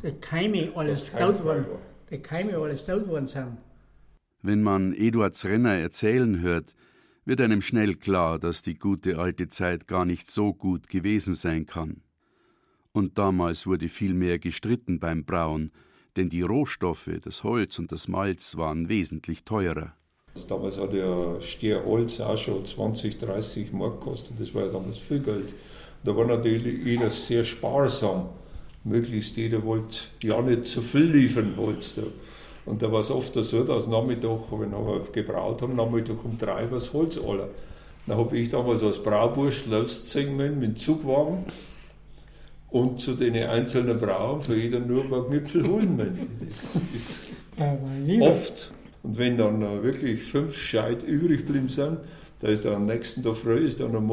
die Keime alles tot worden. Die Keime alles worden sind. Wenn man Eduards Renner erzählen hört, wird einem schnell klar, dass die gute alte Zeit gar nicht so gut gewesen sein kann. Und damals wurde viel mehr gestritten beim Brauen, denn die Rohstoffe, das Holz und das Malz waren wesentlich teurer. Damals hat ja Stierholz auch schon 20, 30 Mark gekostet. Das war ja damals viel Geld. Da war natürlich jeder sehr sparsam. Möglichst jeder wollte ja nicht zu viel liefern, Holz. Da. Und da war es oft so, dass Nachmittag, wenn wir gebraut haben, Nachmittag um drei war das Holz alle. Dann habe ich damals als Braubursch losgezogen mit dem Zugwagen und zu den einzelnen Brauen für jeder nur ein paar Knüpfel holen müssen. Das ist oft. Und wenn dann wirklich fünf Scheit übrig geblieben sind, da ist dann am nächsten Tag früh ist dann ein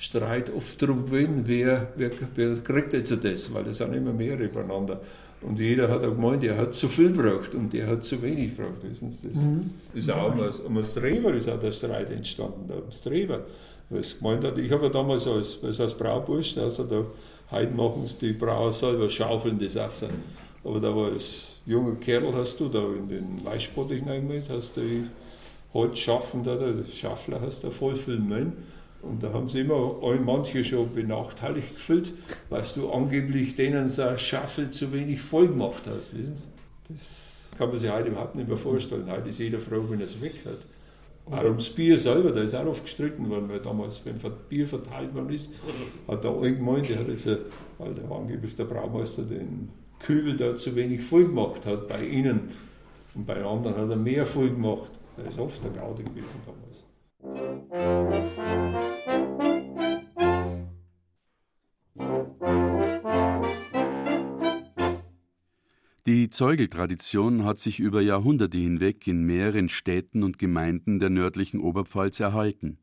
Mordsstreit oft drum gewesen, wer, wer, wer kriegt jetzt das, weil es sind immer mehrere beieinander. Und jeder hat auch gemeint, er hat zu viel gebraucht und der hat zu wenig gebraucht, wissen Sie das? Mhm. Ist auch um, um das Streber ist auch der Streit entstanden, um das es gemeint hat, ich habe ja damals als, als Braubursch, also da, heute machen es die Brauer selber, schaufeln das Wasser. Aber da war als junger Kerl, hast du da in den Weißspott hineingemäht, hast du Holz schaffen, da, der Schaffler hast du voll viel Müll. Und da haben sie immer manche schon benachteiligt gefühlt, weil du angeblich denen so Schaffel zu wenig voll gemacht hast. Wissen Sie? Das kann man sich heute überhaupt nicht mehr vorstellen. Heute ist jeder froh, wenn er es weg hat. Auch ums Bier selber, da ist auch oft gestritten worden, weil damals, wenn Bier verteilt worden ist, hat der eine gemeint, der hat jetzt, weil der angeblich der Braumeister den Kübel da zu wenig voll gemacht hat bei ihnen. Und bei anderen hat er mehr voll gemacht. Das ist oft der Gaude gewesen damals. Die Zeugeltradition hat sich über Jahrhunderte hinweg in mehreren Städten und Gemeinden der nördlichen Oberpfalz erhalten.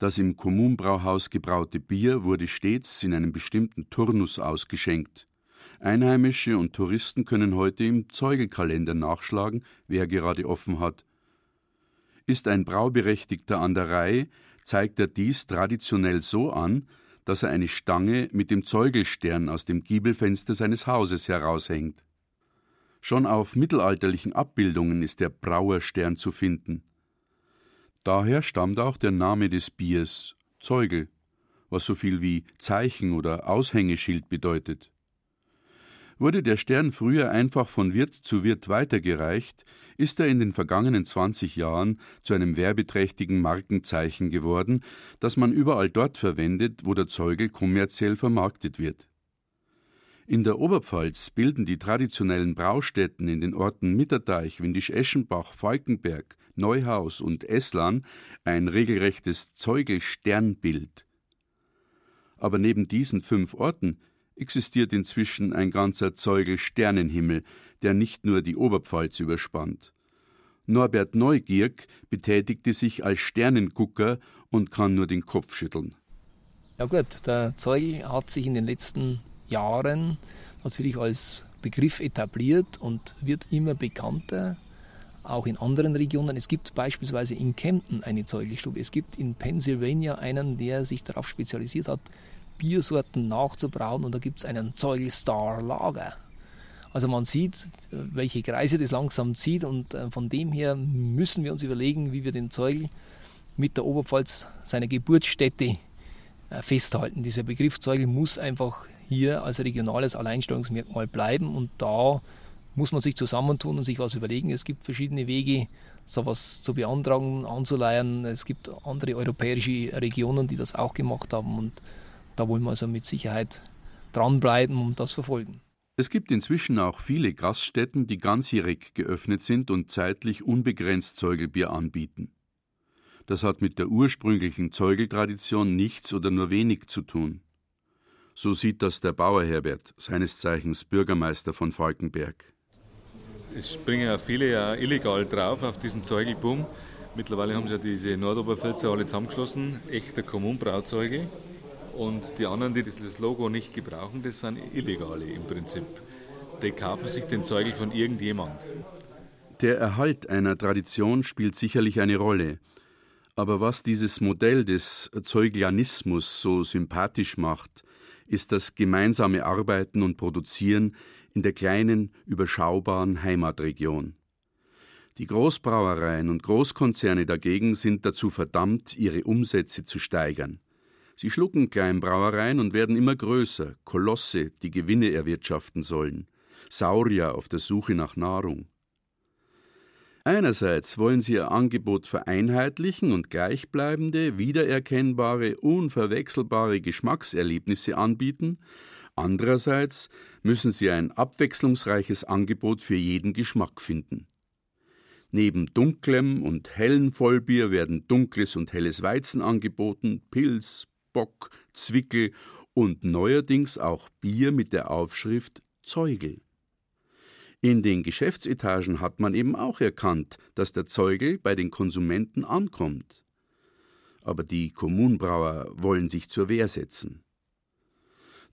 Das im Kommunbrauhaus gebraute Bier wurde stets in einem bestimmten Turnus ausgeschenkt. Einheimische und Touristen können heute im Zeugelkalender nachschlagen, wer gerade offen hat. Ist ein Brauberechtigter an der Reihe, zeigt er dies traditionell so an, dass er eine Stange mit dem Zeugelstern aus dem Giebelfenster seines Hauses heraushängt. Schon auf mittelalterlichen Abbildungen ist der Brauerstern zu finden. Daher stammt auch der Name des Biers Zeugel, was so viel wie Zeichen oder Aushängeschild bedeutet. Wurde der Stern früher einfach von Wirt zu Wirt weitergereicht, ist er in den vergangenen 20 Jahren zu einem werbeträchtigen Markenzeichen geworden, das man überall dort verwendet, wo der Zeugel kommerziell vermarktet wird. In der Oberpfalz bilden die traditionellen Braustätten in den Orten Mitterdeich, Windisch-Eschenbach, Falkenberg, Neuhaus und Esslan ein regelrechtes Zeugel-Sternbild. Aber neben diesen fünf Orten existiert inzwischen ein ganzer Zeugel Sternenhimmel, der nicht nur die Oberpfalz überspannt. Norbert Neugierk betätigte sich als Sternengucker und kann nur den Kopf schütteln. Ja gut, der Zeugel hat sich in den letzten Jahren natürlich als Begriff etabliert und wird immer bekannter, auch in anderen Regionen. Es gibt beispielsweise in Kempten eine Zeugelstube. Es gibt in Pennsylvania einen, der sich darauf spezialisiert hat, Biersorten nachzubrauen und da gibt es einen Zeugelstar-Lager. Also man sieht, welche Kreise das langsam zieht und äh, von dem her müssen wir uns überlegen, wie wir den Zeugel mit der Oberpfalz, seiner Geburtsstätte, äh, festhalten. Dieser Begriff Zeugel muss einfach hier als regionales Alleinstellungsmerkmal bleiben und da muss man sich zusammentun und sich was überlegen. Es gibt verschiedene Wege, sowas zu beantragen, anzuleiern. Es gibt andere europäische Regionen, die das auch gemacht haben und da wollen wir also mit Sicherheit dranbleiben und das verfolgen. Es gibt inzwischen auch viele Gaststätten, die ganzjährig geöffnet sind und zeitlich unbegrenzt Zeugelbier anbieten. Das hat mit der ursprünglichen Zeugeltradition nichts oder nur wenig zu tun. So sieht das der Bauer Herbert, seines Zeichens Bürgermeister von Falkenberg. Es springen ja viele ja illegal drauf auf diesen Zeugelboom. Mittlerweile haben sie ja diese Nordoberpfälzer alle zusammengeschlossen, echter Kommunbrauzeugel. Und die anderen, die dieses Logo nicht gebrauchen, das sind Illegale im Prinzip. Die kaufen sich den Zeugel von irgendjemand. Der Erhalt einer Tradition spielt sicherlich eine Rolle. Aber was dieses Modell des Zeuglianismus so sympathisch macht, ist das gemeinsame Arbeiten und Produzieren in der kleinen, überschaubaren Heimatregion. Die Großbrauereien und Großkonzerne dagegen sind dazu verdammt, ihre Umsätze zu steigern. Sie schlucken Kleinbrauereien und werden immer größer, Kolosse, die Gewinne erwirtschaften sollen, Saurier auf der Suche nach Nahrung. Einerseits wollen sie ihr Angebot vereinheitlichen und gleichbleibende, wiedererkennbare, unverwechselbare Geschmackserlebnisse anbieten, andererseits müssen sie ein abwechslungsreiches Angebot für jeden Geschmack finden. Neben dunklem und hellem Vollbier werden dunkles und helles Weizen angeboten, Pils, Bock, Zwickel und neuerdings auch Bier mit der Aufschrift Zeugel. In den Geschäftsetagen hat man eben auch erkannt, dass der Zeugel bei den Konsumenten ankommt. Aber die Kommunbrauer wollen sich zur Wehr setzen.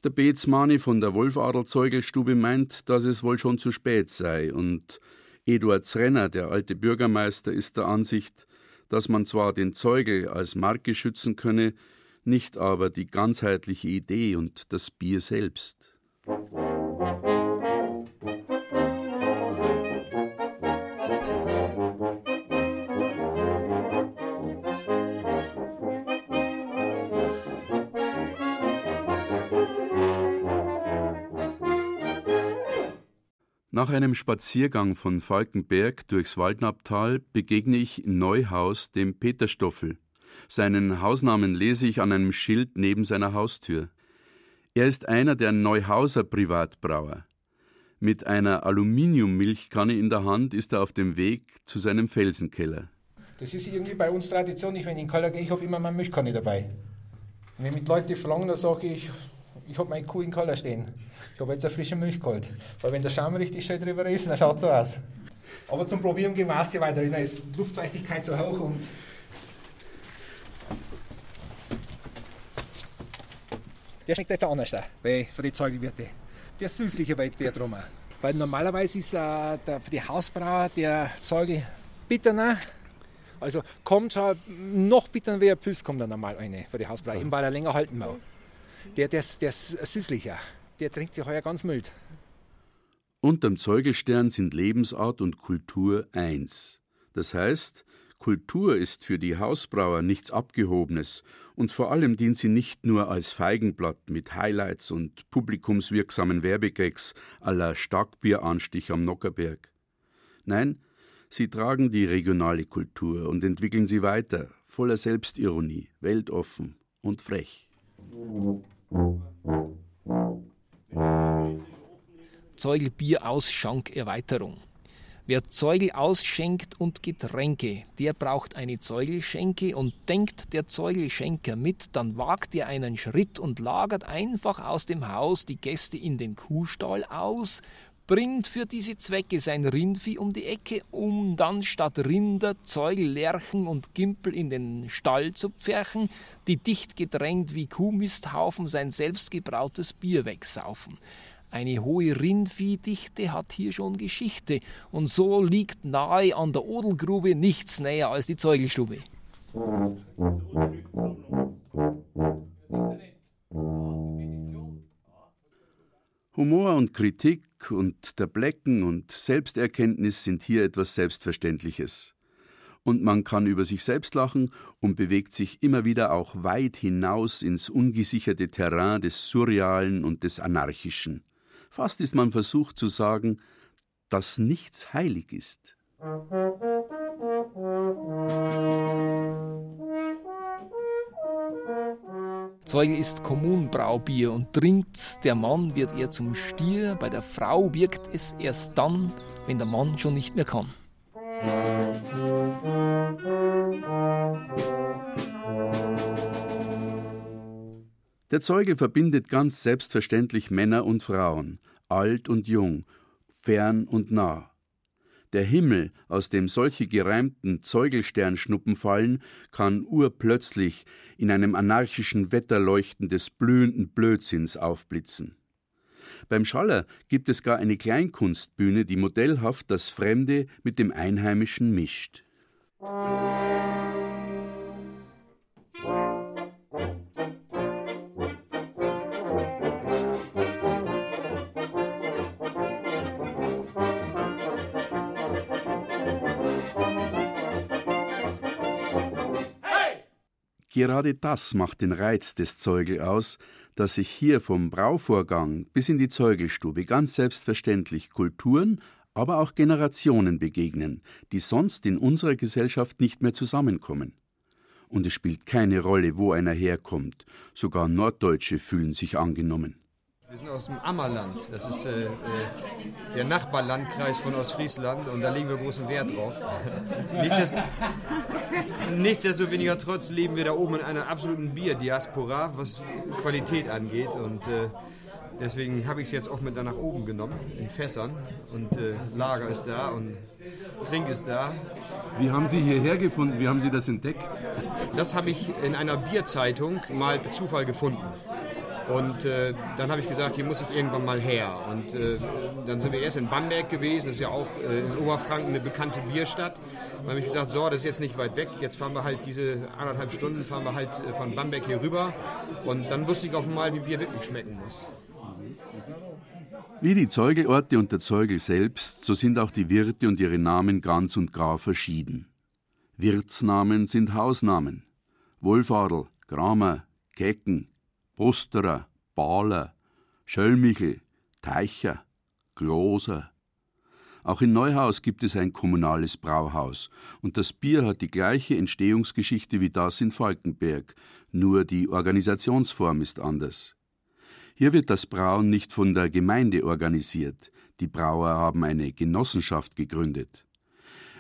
Der Beetsmani von der Wolfadel Zeugelstube meint, dass es wohl schon zu spät sei, und Eduard Zrenner, der alte Bürgermeister, ist der Ansicht, dass man zwar den Zeugel als Marke schützen könne, nicht aber die ganzheitliche Idee und das Bier selbst. Nach einem Spaziergang von Falkenberg durchs Waldnabtal begegne ich in Neuhaus dem Peterstoffel, seinen Hausnamen lese ich an einem Schild neben seiner Haustür. Er ist einer der Neuhauser Privatbrauer. Mit einer Aluminiummilchkanne in der Hand ist er auf dem Weg zu seinem Felsenkeller. Das ist irgendwie bei uns Tradition. Ich, wenn ich in den Keller gehe, ich habe immer meine Milchkanne dabei. Und wenn mit Leute verlangen, dann sage ich, ich habe meine Kuh im Keller stehen. Ich habe jetzt eine frische Milch geholt. Weil wenn der Schaum richtig schön drüber ist, dann schaut es so aus. Aber zum Probieren gehen wir auch weiter. Da ist die Luftfeuchtigkeit so hoch und Der schmeckt jetzt anders da, bei, für die Zeugelwirte. Der süßliche Welt der drum. Weil normalerweise ist äh, der, für die Hausbrauer der Zeugel bitterner. Also kommt schon noch bitterner wie ein Püss kommt dann normal eine für die Hausbrauer, eben weil er länger halten muss. Der, der, der süßlicher. Der trinkt sich heuer ganz mild. Unterm Zeugelstern sind Lebensart und Kultur eins. Das heißt, Kultur ist für die Hausbrauer nichts Abgehobenes und vor allem dient sie nicht nur als Feigenblatt mit Highlights und publikumswirksamen Werbegags aller Starkbieranstich am Nockerberg. Nein, sie tragen die regionale Kultur und entwickeln sie weiter, voller Selbstironie, weltoffen und frech. Zeugelbierausschank-Erweiterung. Wer Zeugel ausschenkt und Getränke, der braucht eine Zeugelschenke und denkt der Zeugelschenker mit, dann wagt er einen Schritt und lagert einfach aus dem Haus die Gäste in den Kuhstall aus, bringt für diese Zwecke sein Rindvieh um die Ecke, um dann statt Rinder, Zeugel, Lerchen und Gimpel in den Stall zu pferchen, die dicht gedrängt wie Kuhmisthaufen sein selbstgebrautes Bier wegsaufen. Eine hohe Rindviehdichte hat hier schon Geschichte, und so liegt nahe an der Odelgrube nichts näher als die Zeugelstube. Humor und Kritik und der Blecken und Selbsterkenntnis sind hier etwas Selbstverständliches. Und man kann über sich selbst lachen und bewegt sich immer wieder auch weit hinaus ins ungesicherte Terrain des Surrealen und des Anarchischen. Fast ist man versucht zu sagen, dass nichts heilig ist. Zeugel ist Kommunbraubier und trinkt's. Der Mann wird eher zum Stier, bei der Frau wirkt es erst dann, wenn der Mann schon nicht mehr kann. Der Zeugel verbindet ganz selbstverständlich Männer und Frauen, alt und jung, fern und nah. Der Himmel, aus dem solche gereimten Zeugelsternschnuppen fallen, kann urplötzlich in einem anarchischen Wetterleuchten des blühenden Blödsinns aufblitzen. Beim Schaller gibt es gar eine Kleinkunstbühne, die modellhaft das Fremde mit dem Einheimischen mischt. Gerade das macht den Reiz des Zeugel aus, dass sich hier vom Brauvorgang bis in die Zeugelstube ganz selbstverständlich Kulturen, aber auch Generationen begegnen, die sonst in unserer Gesellschaft nicht mehr zusammenkommen. Und es spielt keine Rolle, wo einer herkommt, sogar Norddeutsche fühlen sich angenommen. Wir sind aus dem Ammerland. Das ist äh, äh, der Nachbarlandkreis von Ostfriesland und da legen wir großen Wert drauf. Nichtsdestoweniger trotz leben wir da oben in einer absoluten Bierdiaspora, was Qualität angeht. Und äh, deswegen habe ich es jetzt auch mit da nach oben genommen, in Fässern. Und äh, Lager ist da und Trink ist da. Wie haben Sie hierher gefunden? Wie haben Sie das entdeckt? Das habe ich in einer Bierzeitung mal per Zufall gefunden. Und äh, dann habe ich gesagt, hier muss ich irgendwann mal her. Und äh, dann sind wir erst in Bamberg gewesen, das ist ja auch äh, in Oberfranken eine bekannte Bierstadt. Dann habe ich gesagt, so, das ist jetzt nicht weit weg. Jetzt fahren wir halt diese anderthalb Stunden, fahren wir halt äh, von Bamberg hier rüber. Und dann wusste ich auf einmal, wie Bier wirklich schmecken muss. Wie die Zeugelorte und der Zeugel selbst, so sind auch die Wirte und ihre Namen ganz und gar verschieden. Wirtsnamen sind Hausnamen. Wohlfadel, Kramer, Kecken, Osterer, Baler, Schöllmichel, Teicher, Gloser. Auch in Neuhaus gibt es ein kommunales Brauhaus und das Bier hat die gleiche Entstehungsgeschichte wie das in Falkenberg, nur die Organisationsform ist anders. Hier wird das Brauen nicht von der Gemeinde organisiert, die Brauer haben eine Genossenschaft gegründet.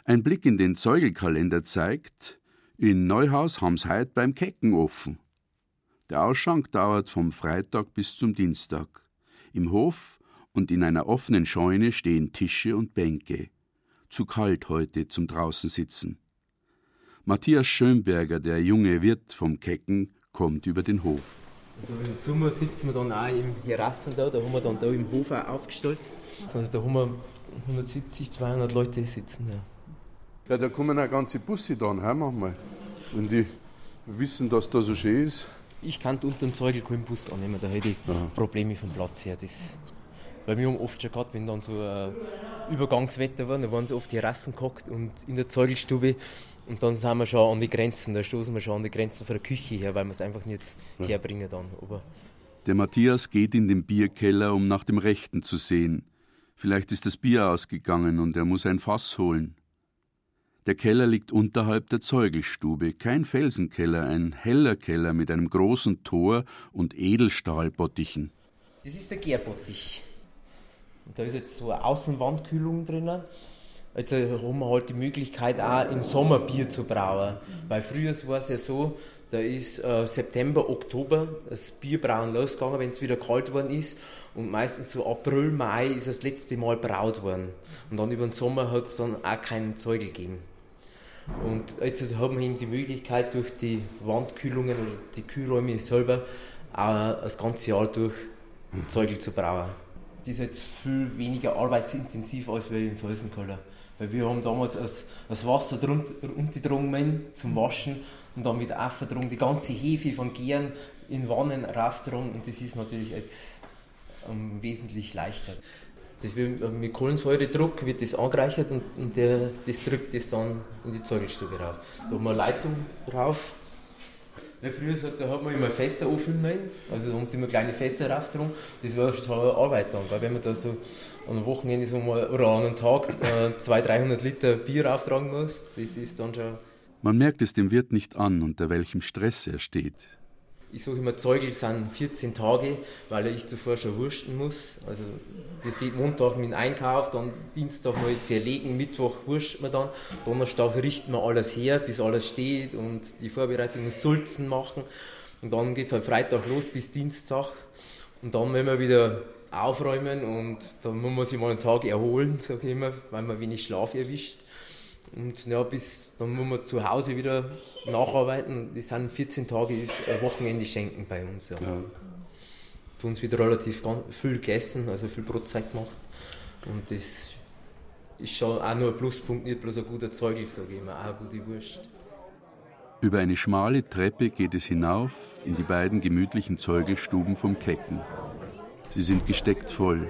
Ein Blick in den Zeugelkalender zeigt, in Neuhaus haben's heut beim Kecken offen. Der Ausschank dauert vom Freitag bis zum Dienstag. Im Hof und in einer offenen Scheune stehen Tische und Bänke. Zu kalt heute zum draußen sitzen. Matthias Schönberger, der junge Wirt vom Kecken, kommt über den Hof. Also Im Sommer sitzen wir dann auch im Terrassen da, da haben wir dann da im Hof auch aufgestellt. Also da haben wir 170, 200 Leute sitzen. Ja, ja da kommen auch ganze Busse dann heim manchmal. Und die wissen, dass da so schön ist ich kann unter dem Zeugel keinen Bus annehmen, da hätte ich Aha. Probleme vom Platz her. Das, weil wir haben oft schon gehabt, wenn dann so ein Übergangswetter war, dann waren sie oft die Rassen gehockt und in der Zeugelstube und dann sind wir schon an die Grenzen, da stoßen wir schon an die Grenzen von der Küche her, weil wir es einfach nicht ja. herbringen dann. Aber der Matthias geht in den Bierkeller, um nach dem Rechten zu sehen. Vielleicht ist das Bier ausgegangen und er muss ein Fass holen. Der Keller liegt unterhalb der Zeugelstube, kein Felsenkeller, ein heller Keller mit einem großen Tor und Edelstahlbottichen. Das ist der Gärbottich. Und da ist jetzt so eine Außenwandkühlung drinnen. Jetzt haben wir halt die Möglichkeit, auch im Sommer Bier zu brauen. Weil früher war es ja so, da ist äh, September, Oktober das Bierbrauen losgegangen, wenn es wieder kalt worden ist. Und meistens so April, Mai ist das letzte Mal braut worden. Und dann über den Sommer hat es dann auch keinen Zeugel gegeben. Und jetzt haben wir eben die Möglichkeit, durch die Wandkühlungen oder die Kühlräume selber auch das ganze Jahr durch Zeugel zu brauen. Das ist jetzt viel weniger arbeitsintensiv als wir im Felsenkeller. Weil wir haben damals das, das Wasser runtergedrungen zum Waschen und dann wieder aufgedrungen, die ganze Hefe von Gären in Wannen raufgedrungen und das ist natürlich jetzt um, wesentlich leichter. Das wird, äh, mit Kohlensäuredruck wird das angereichert und, und der, das drückt das dann in die Zeugelstube rauf. Da haben wir eine Leitung drauf. Weil früher so, da hat man immer Fässer auffüllen müssen, also da haben sie immer kleine Fässer rauf drum. Das war schon Arbeit dann, weil wenn man da so an einem Wochenende so mal, oder an einem Tag äh, 200, 300 Liter Bier auftragen muss, das ist dann schon... Man merkt es dem Wirt nicht an, unter welchem Stress er steht. Ich sage immer, Zeugel sind 14 Tage, weil ich zuvor schon wursten muss. Also das geht Montag mit dem Einkauf, dann Dienstag mal zerlegen, Mittwoch wurscht man dann, Donnerstag richten wir alles her, bis alles steht und die Vorbereitungen Sulzen machen. Und dann geht es halt Freitag los bis Dienstag. Und dann wenn wir wieder aufräumen und dann muss man sich mal einen Tag erholen, sage ich immer, weil man wenig Schlaf erwischt. Und ja, bis dann muss man zu Hause wieder nacharbeiten. Das sind 14 Tage, ist Wochenende schenken bei uns. Ja. ja. Für uns wird relativ viel gegessen, also viel Brotzeit gemacht. Und das ist schon auch nur ein Pluspunkt, nicht bloß ein guter Zeugel, sage ich immer, auch eine gute Wurst. Über eine schmale Treppe geht es hinauf in die beiden gemütlichen Zeugelstuben vom Kecken. Sie sind gesteckt voll.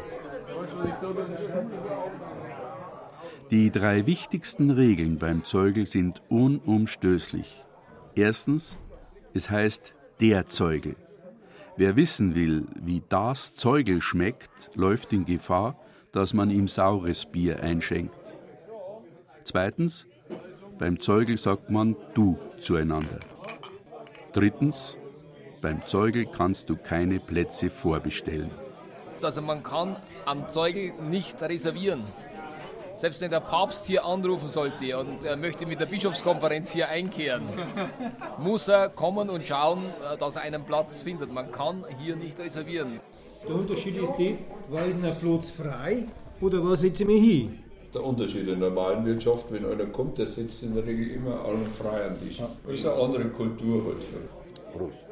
Die drei wichtigsten Regeln beim Zeugel sind unumstößlich. Erstens, es heißt der Zeugel. Wer wissen will, wie das Zeugel schmeckt, läuft in Gefahr, dass man ihm saures Bier einschenkt. Zweitens, beim Zeugel sagt man du zueinander. Drittens, beim Zeugel kannst du keine Plätze vorbestellen. Also man kann am Zeugel nicht reservieren. Selbst wenn der Papst hier anrufen sollte und er möchte mit der Bischofskonferenz hier einkehren, muss er kommen und schauen, äh, dass er einen Platz findet. Man kann hier nicht reservieren. Der Unterschied ist das, war ist ein Platz frei oder was setze ich mich hin? Der Unterschied in der normalen Wirtschaft, wenn einer kommt, der sitzt in der Regel immer allen frei an Tisch. Das ist eine andere Kultur halt für Prost.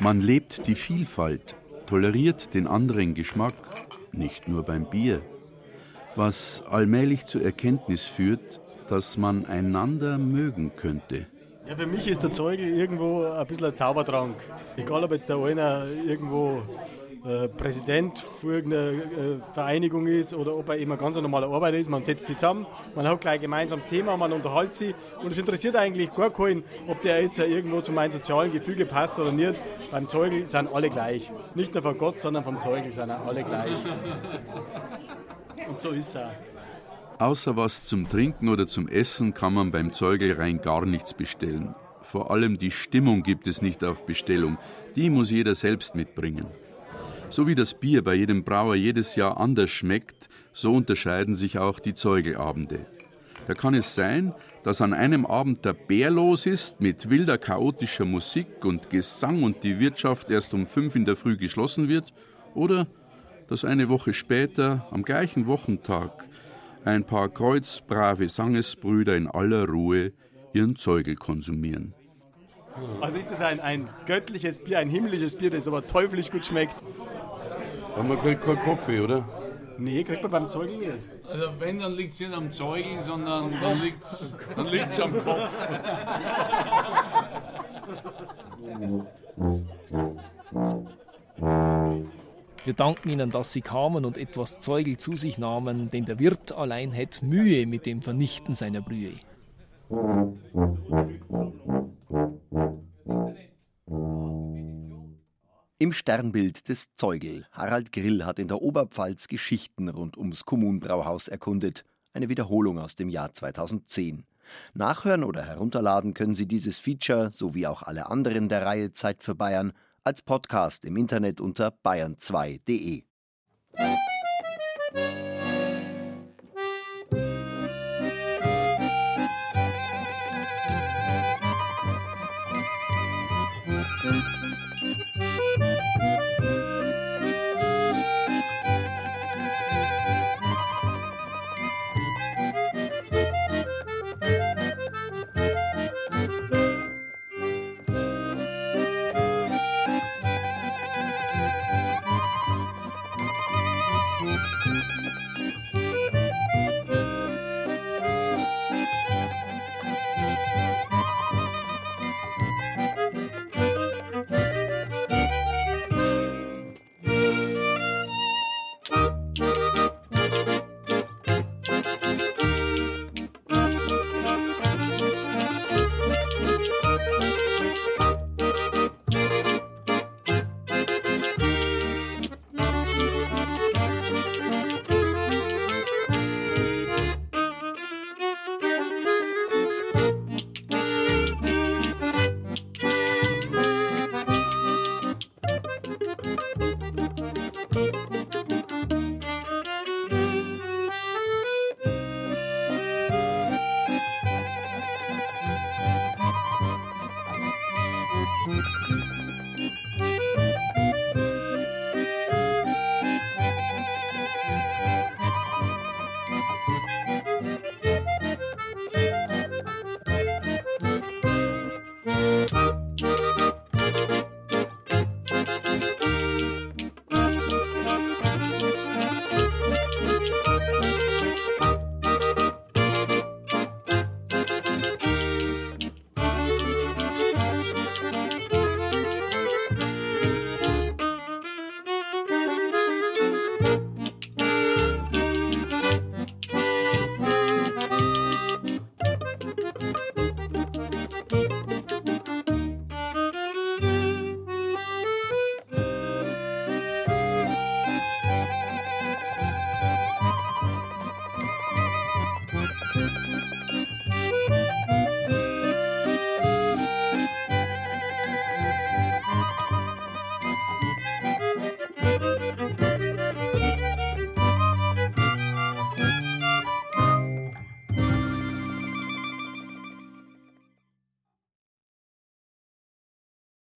Man lebt die Vielfalt, toleriert den anderen Geschmack, nicht nur beim Bier was allmählich zur Erkenntnis führt, dass man einander mögen könnte. Ja, für mich ist der Zeugel irgendwo ein bisschen ein Zaubertrank. Egal, ob jetzt der einer irgendwo äh, Präsident für irgendeine äh, Vereinigung ist oder ob er eben ein ganz normaler Arbeiter ist. Man setzt sich zusammen, man hat gleich ein gemeinsames Thema, man unterhält sich und es interessiert eigentlich gar keinen, ob der jetzt irgendwo zu meinem sozialen Gefüge passt oder nicht. Beim Zeugel sind alle gleich. Nicht nur von Gott, sondern vom Zeugel sind alle gleich. Und so ist er. Außer was zum Trinken oder zum Essen kann man beim Zeugel rein gar nichts bestellen. Vor allem die Stimmung gibt es nicht auf Bestellung. Die muss jeder selbst mitbringen. So wie das Bier bei jedem Brauer jedes Jahr anders schmeckt, so unterscheiden sich auch die Zeugelabende. Da kann es sein, dass an einem Abend der Bär los ist mit wilder chaotischer Musik und Gesang und die Wirtschaft erst um fünf in der Früh geschlossen wird, oder dass eine Woche später, am gleichen Wochentag, ein paar kreuzbrave Sangesbrüder in aller Ruhe ihren Zeugel konsumieren. Also ist das ein, ein göttliches Bier, ein himmlisches Bier, das aber teuflisch gut schmeckt. Aber man kriegt keinen Kopfweh, oder? Nee, kriegt man beim Zeugel nicht. Also wenn, dann liegt es nicht am Zeugel, sondern dann liegt es dann liegt's am Kopf. Wir danken Ihnen, dass Sie kamen und etwas Zeugel zu sich nahmen, denn der Wirt allein hätte Mühe mit dem Vernichten seiner Brühe. Im Sternbild des Zeugel. Harald Grill hat in der Oberpfalz Geschichten rund ums Kommunbrauhaus erkundet. Eine Wiederholung aus dem Jahr 2010. Nachhören oder herunterladen können Sie dieses Feature sowie auch alle anderen der Reihe Zeit für Bayern als Podcast im Internet unter bayern2.de.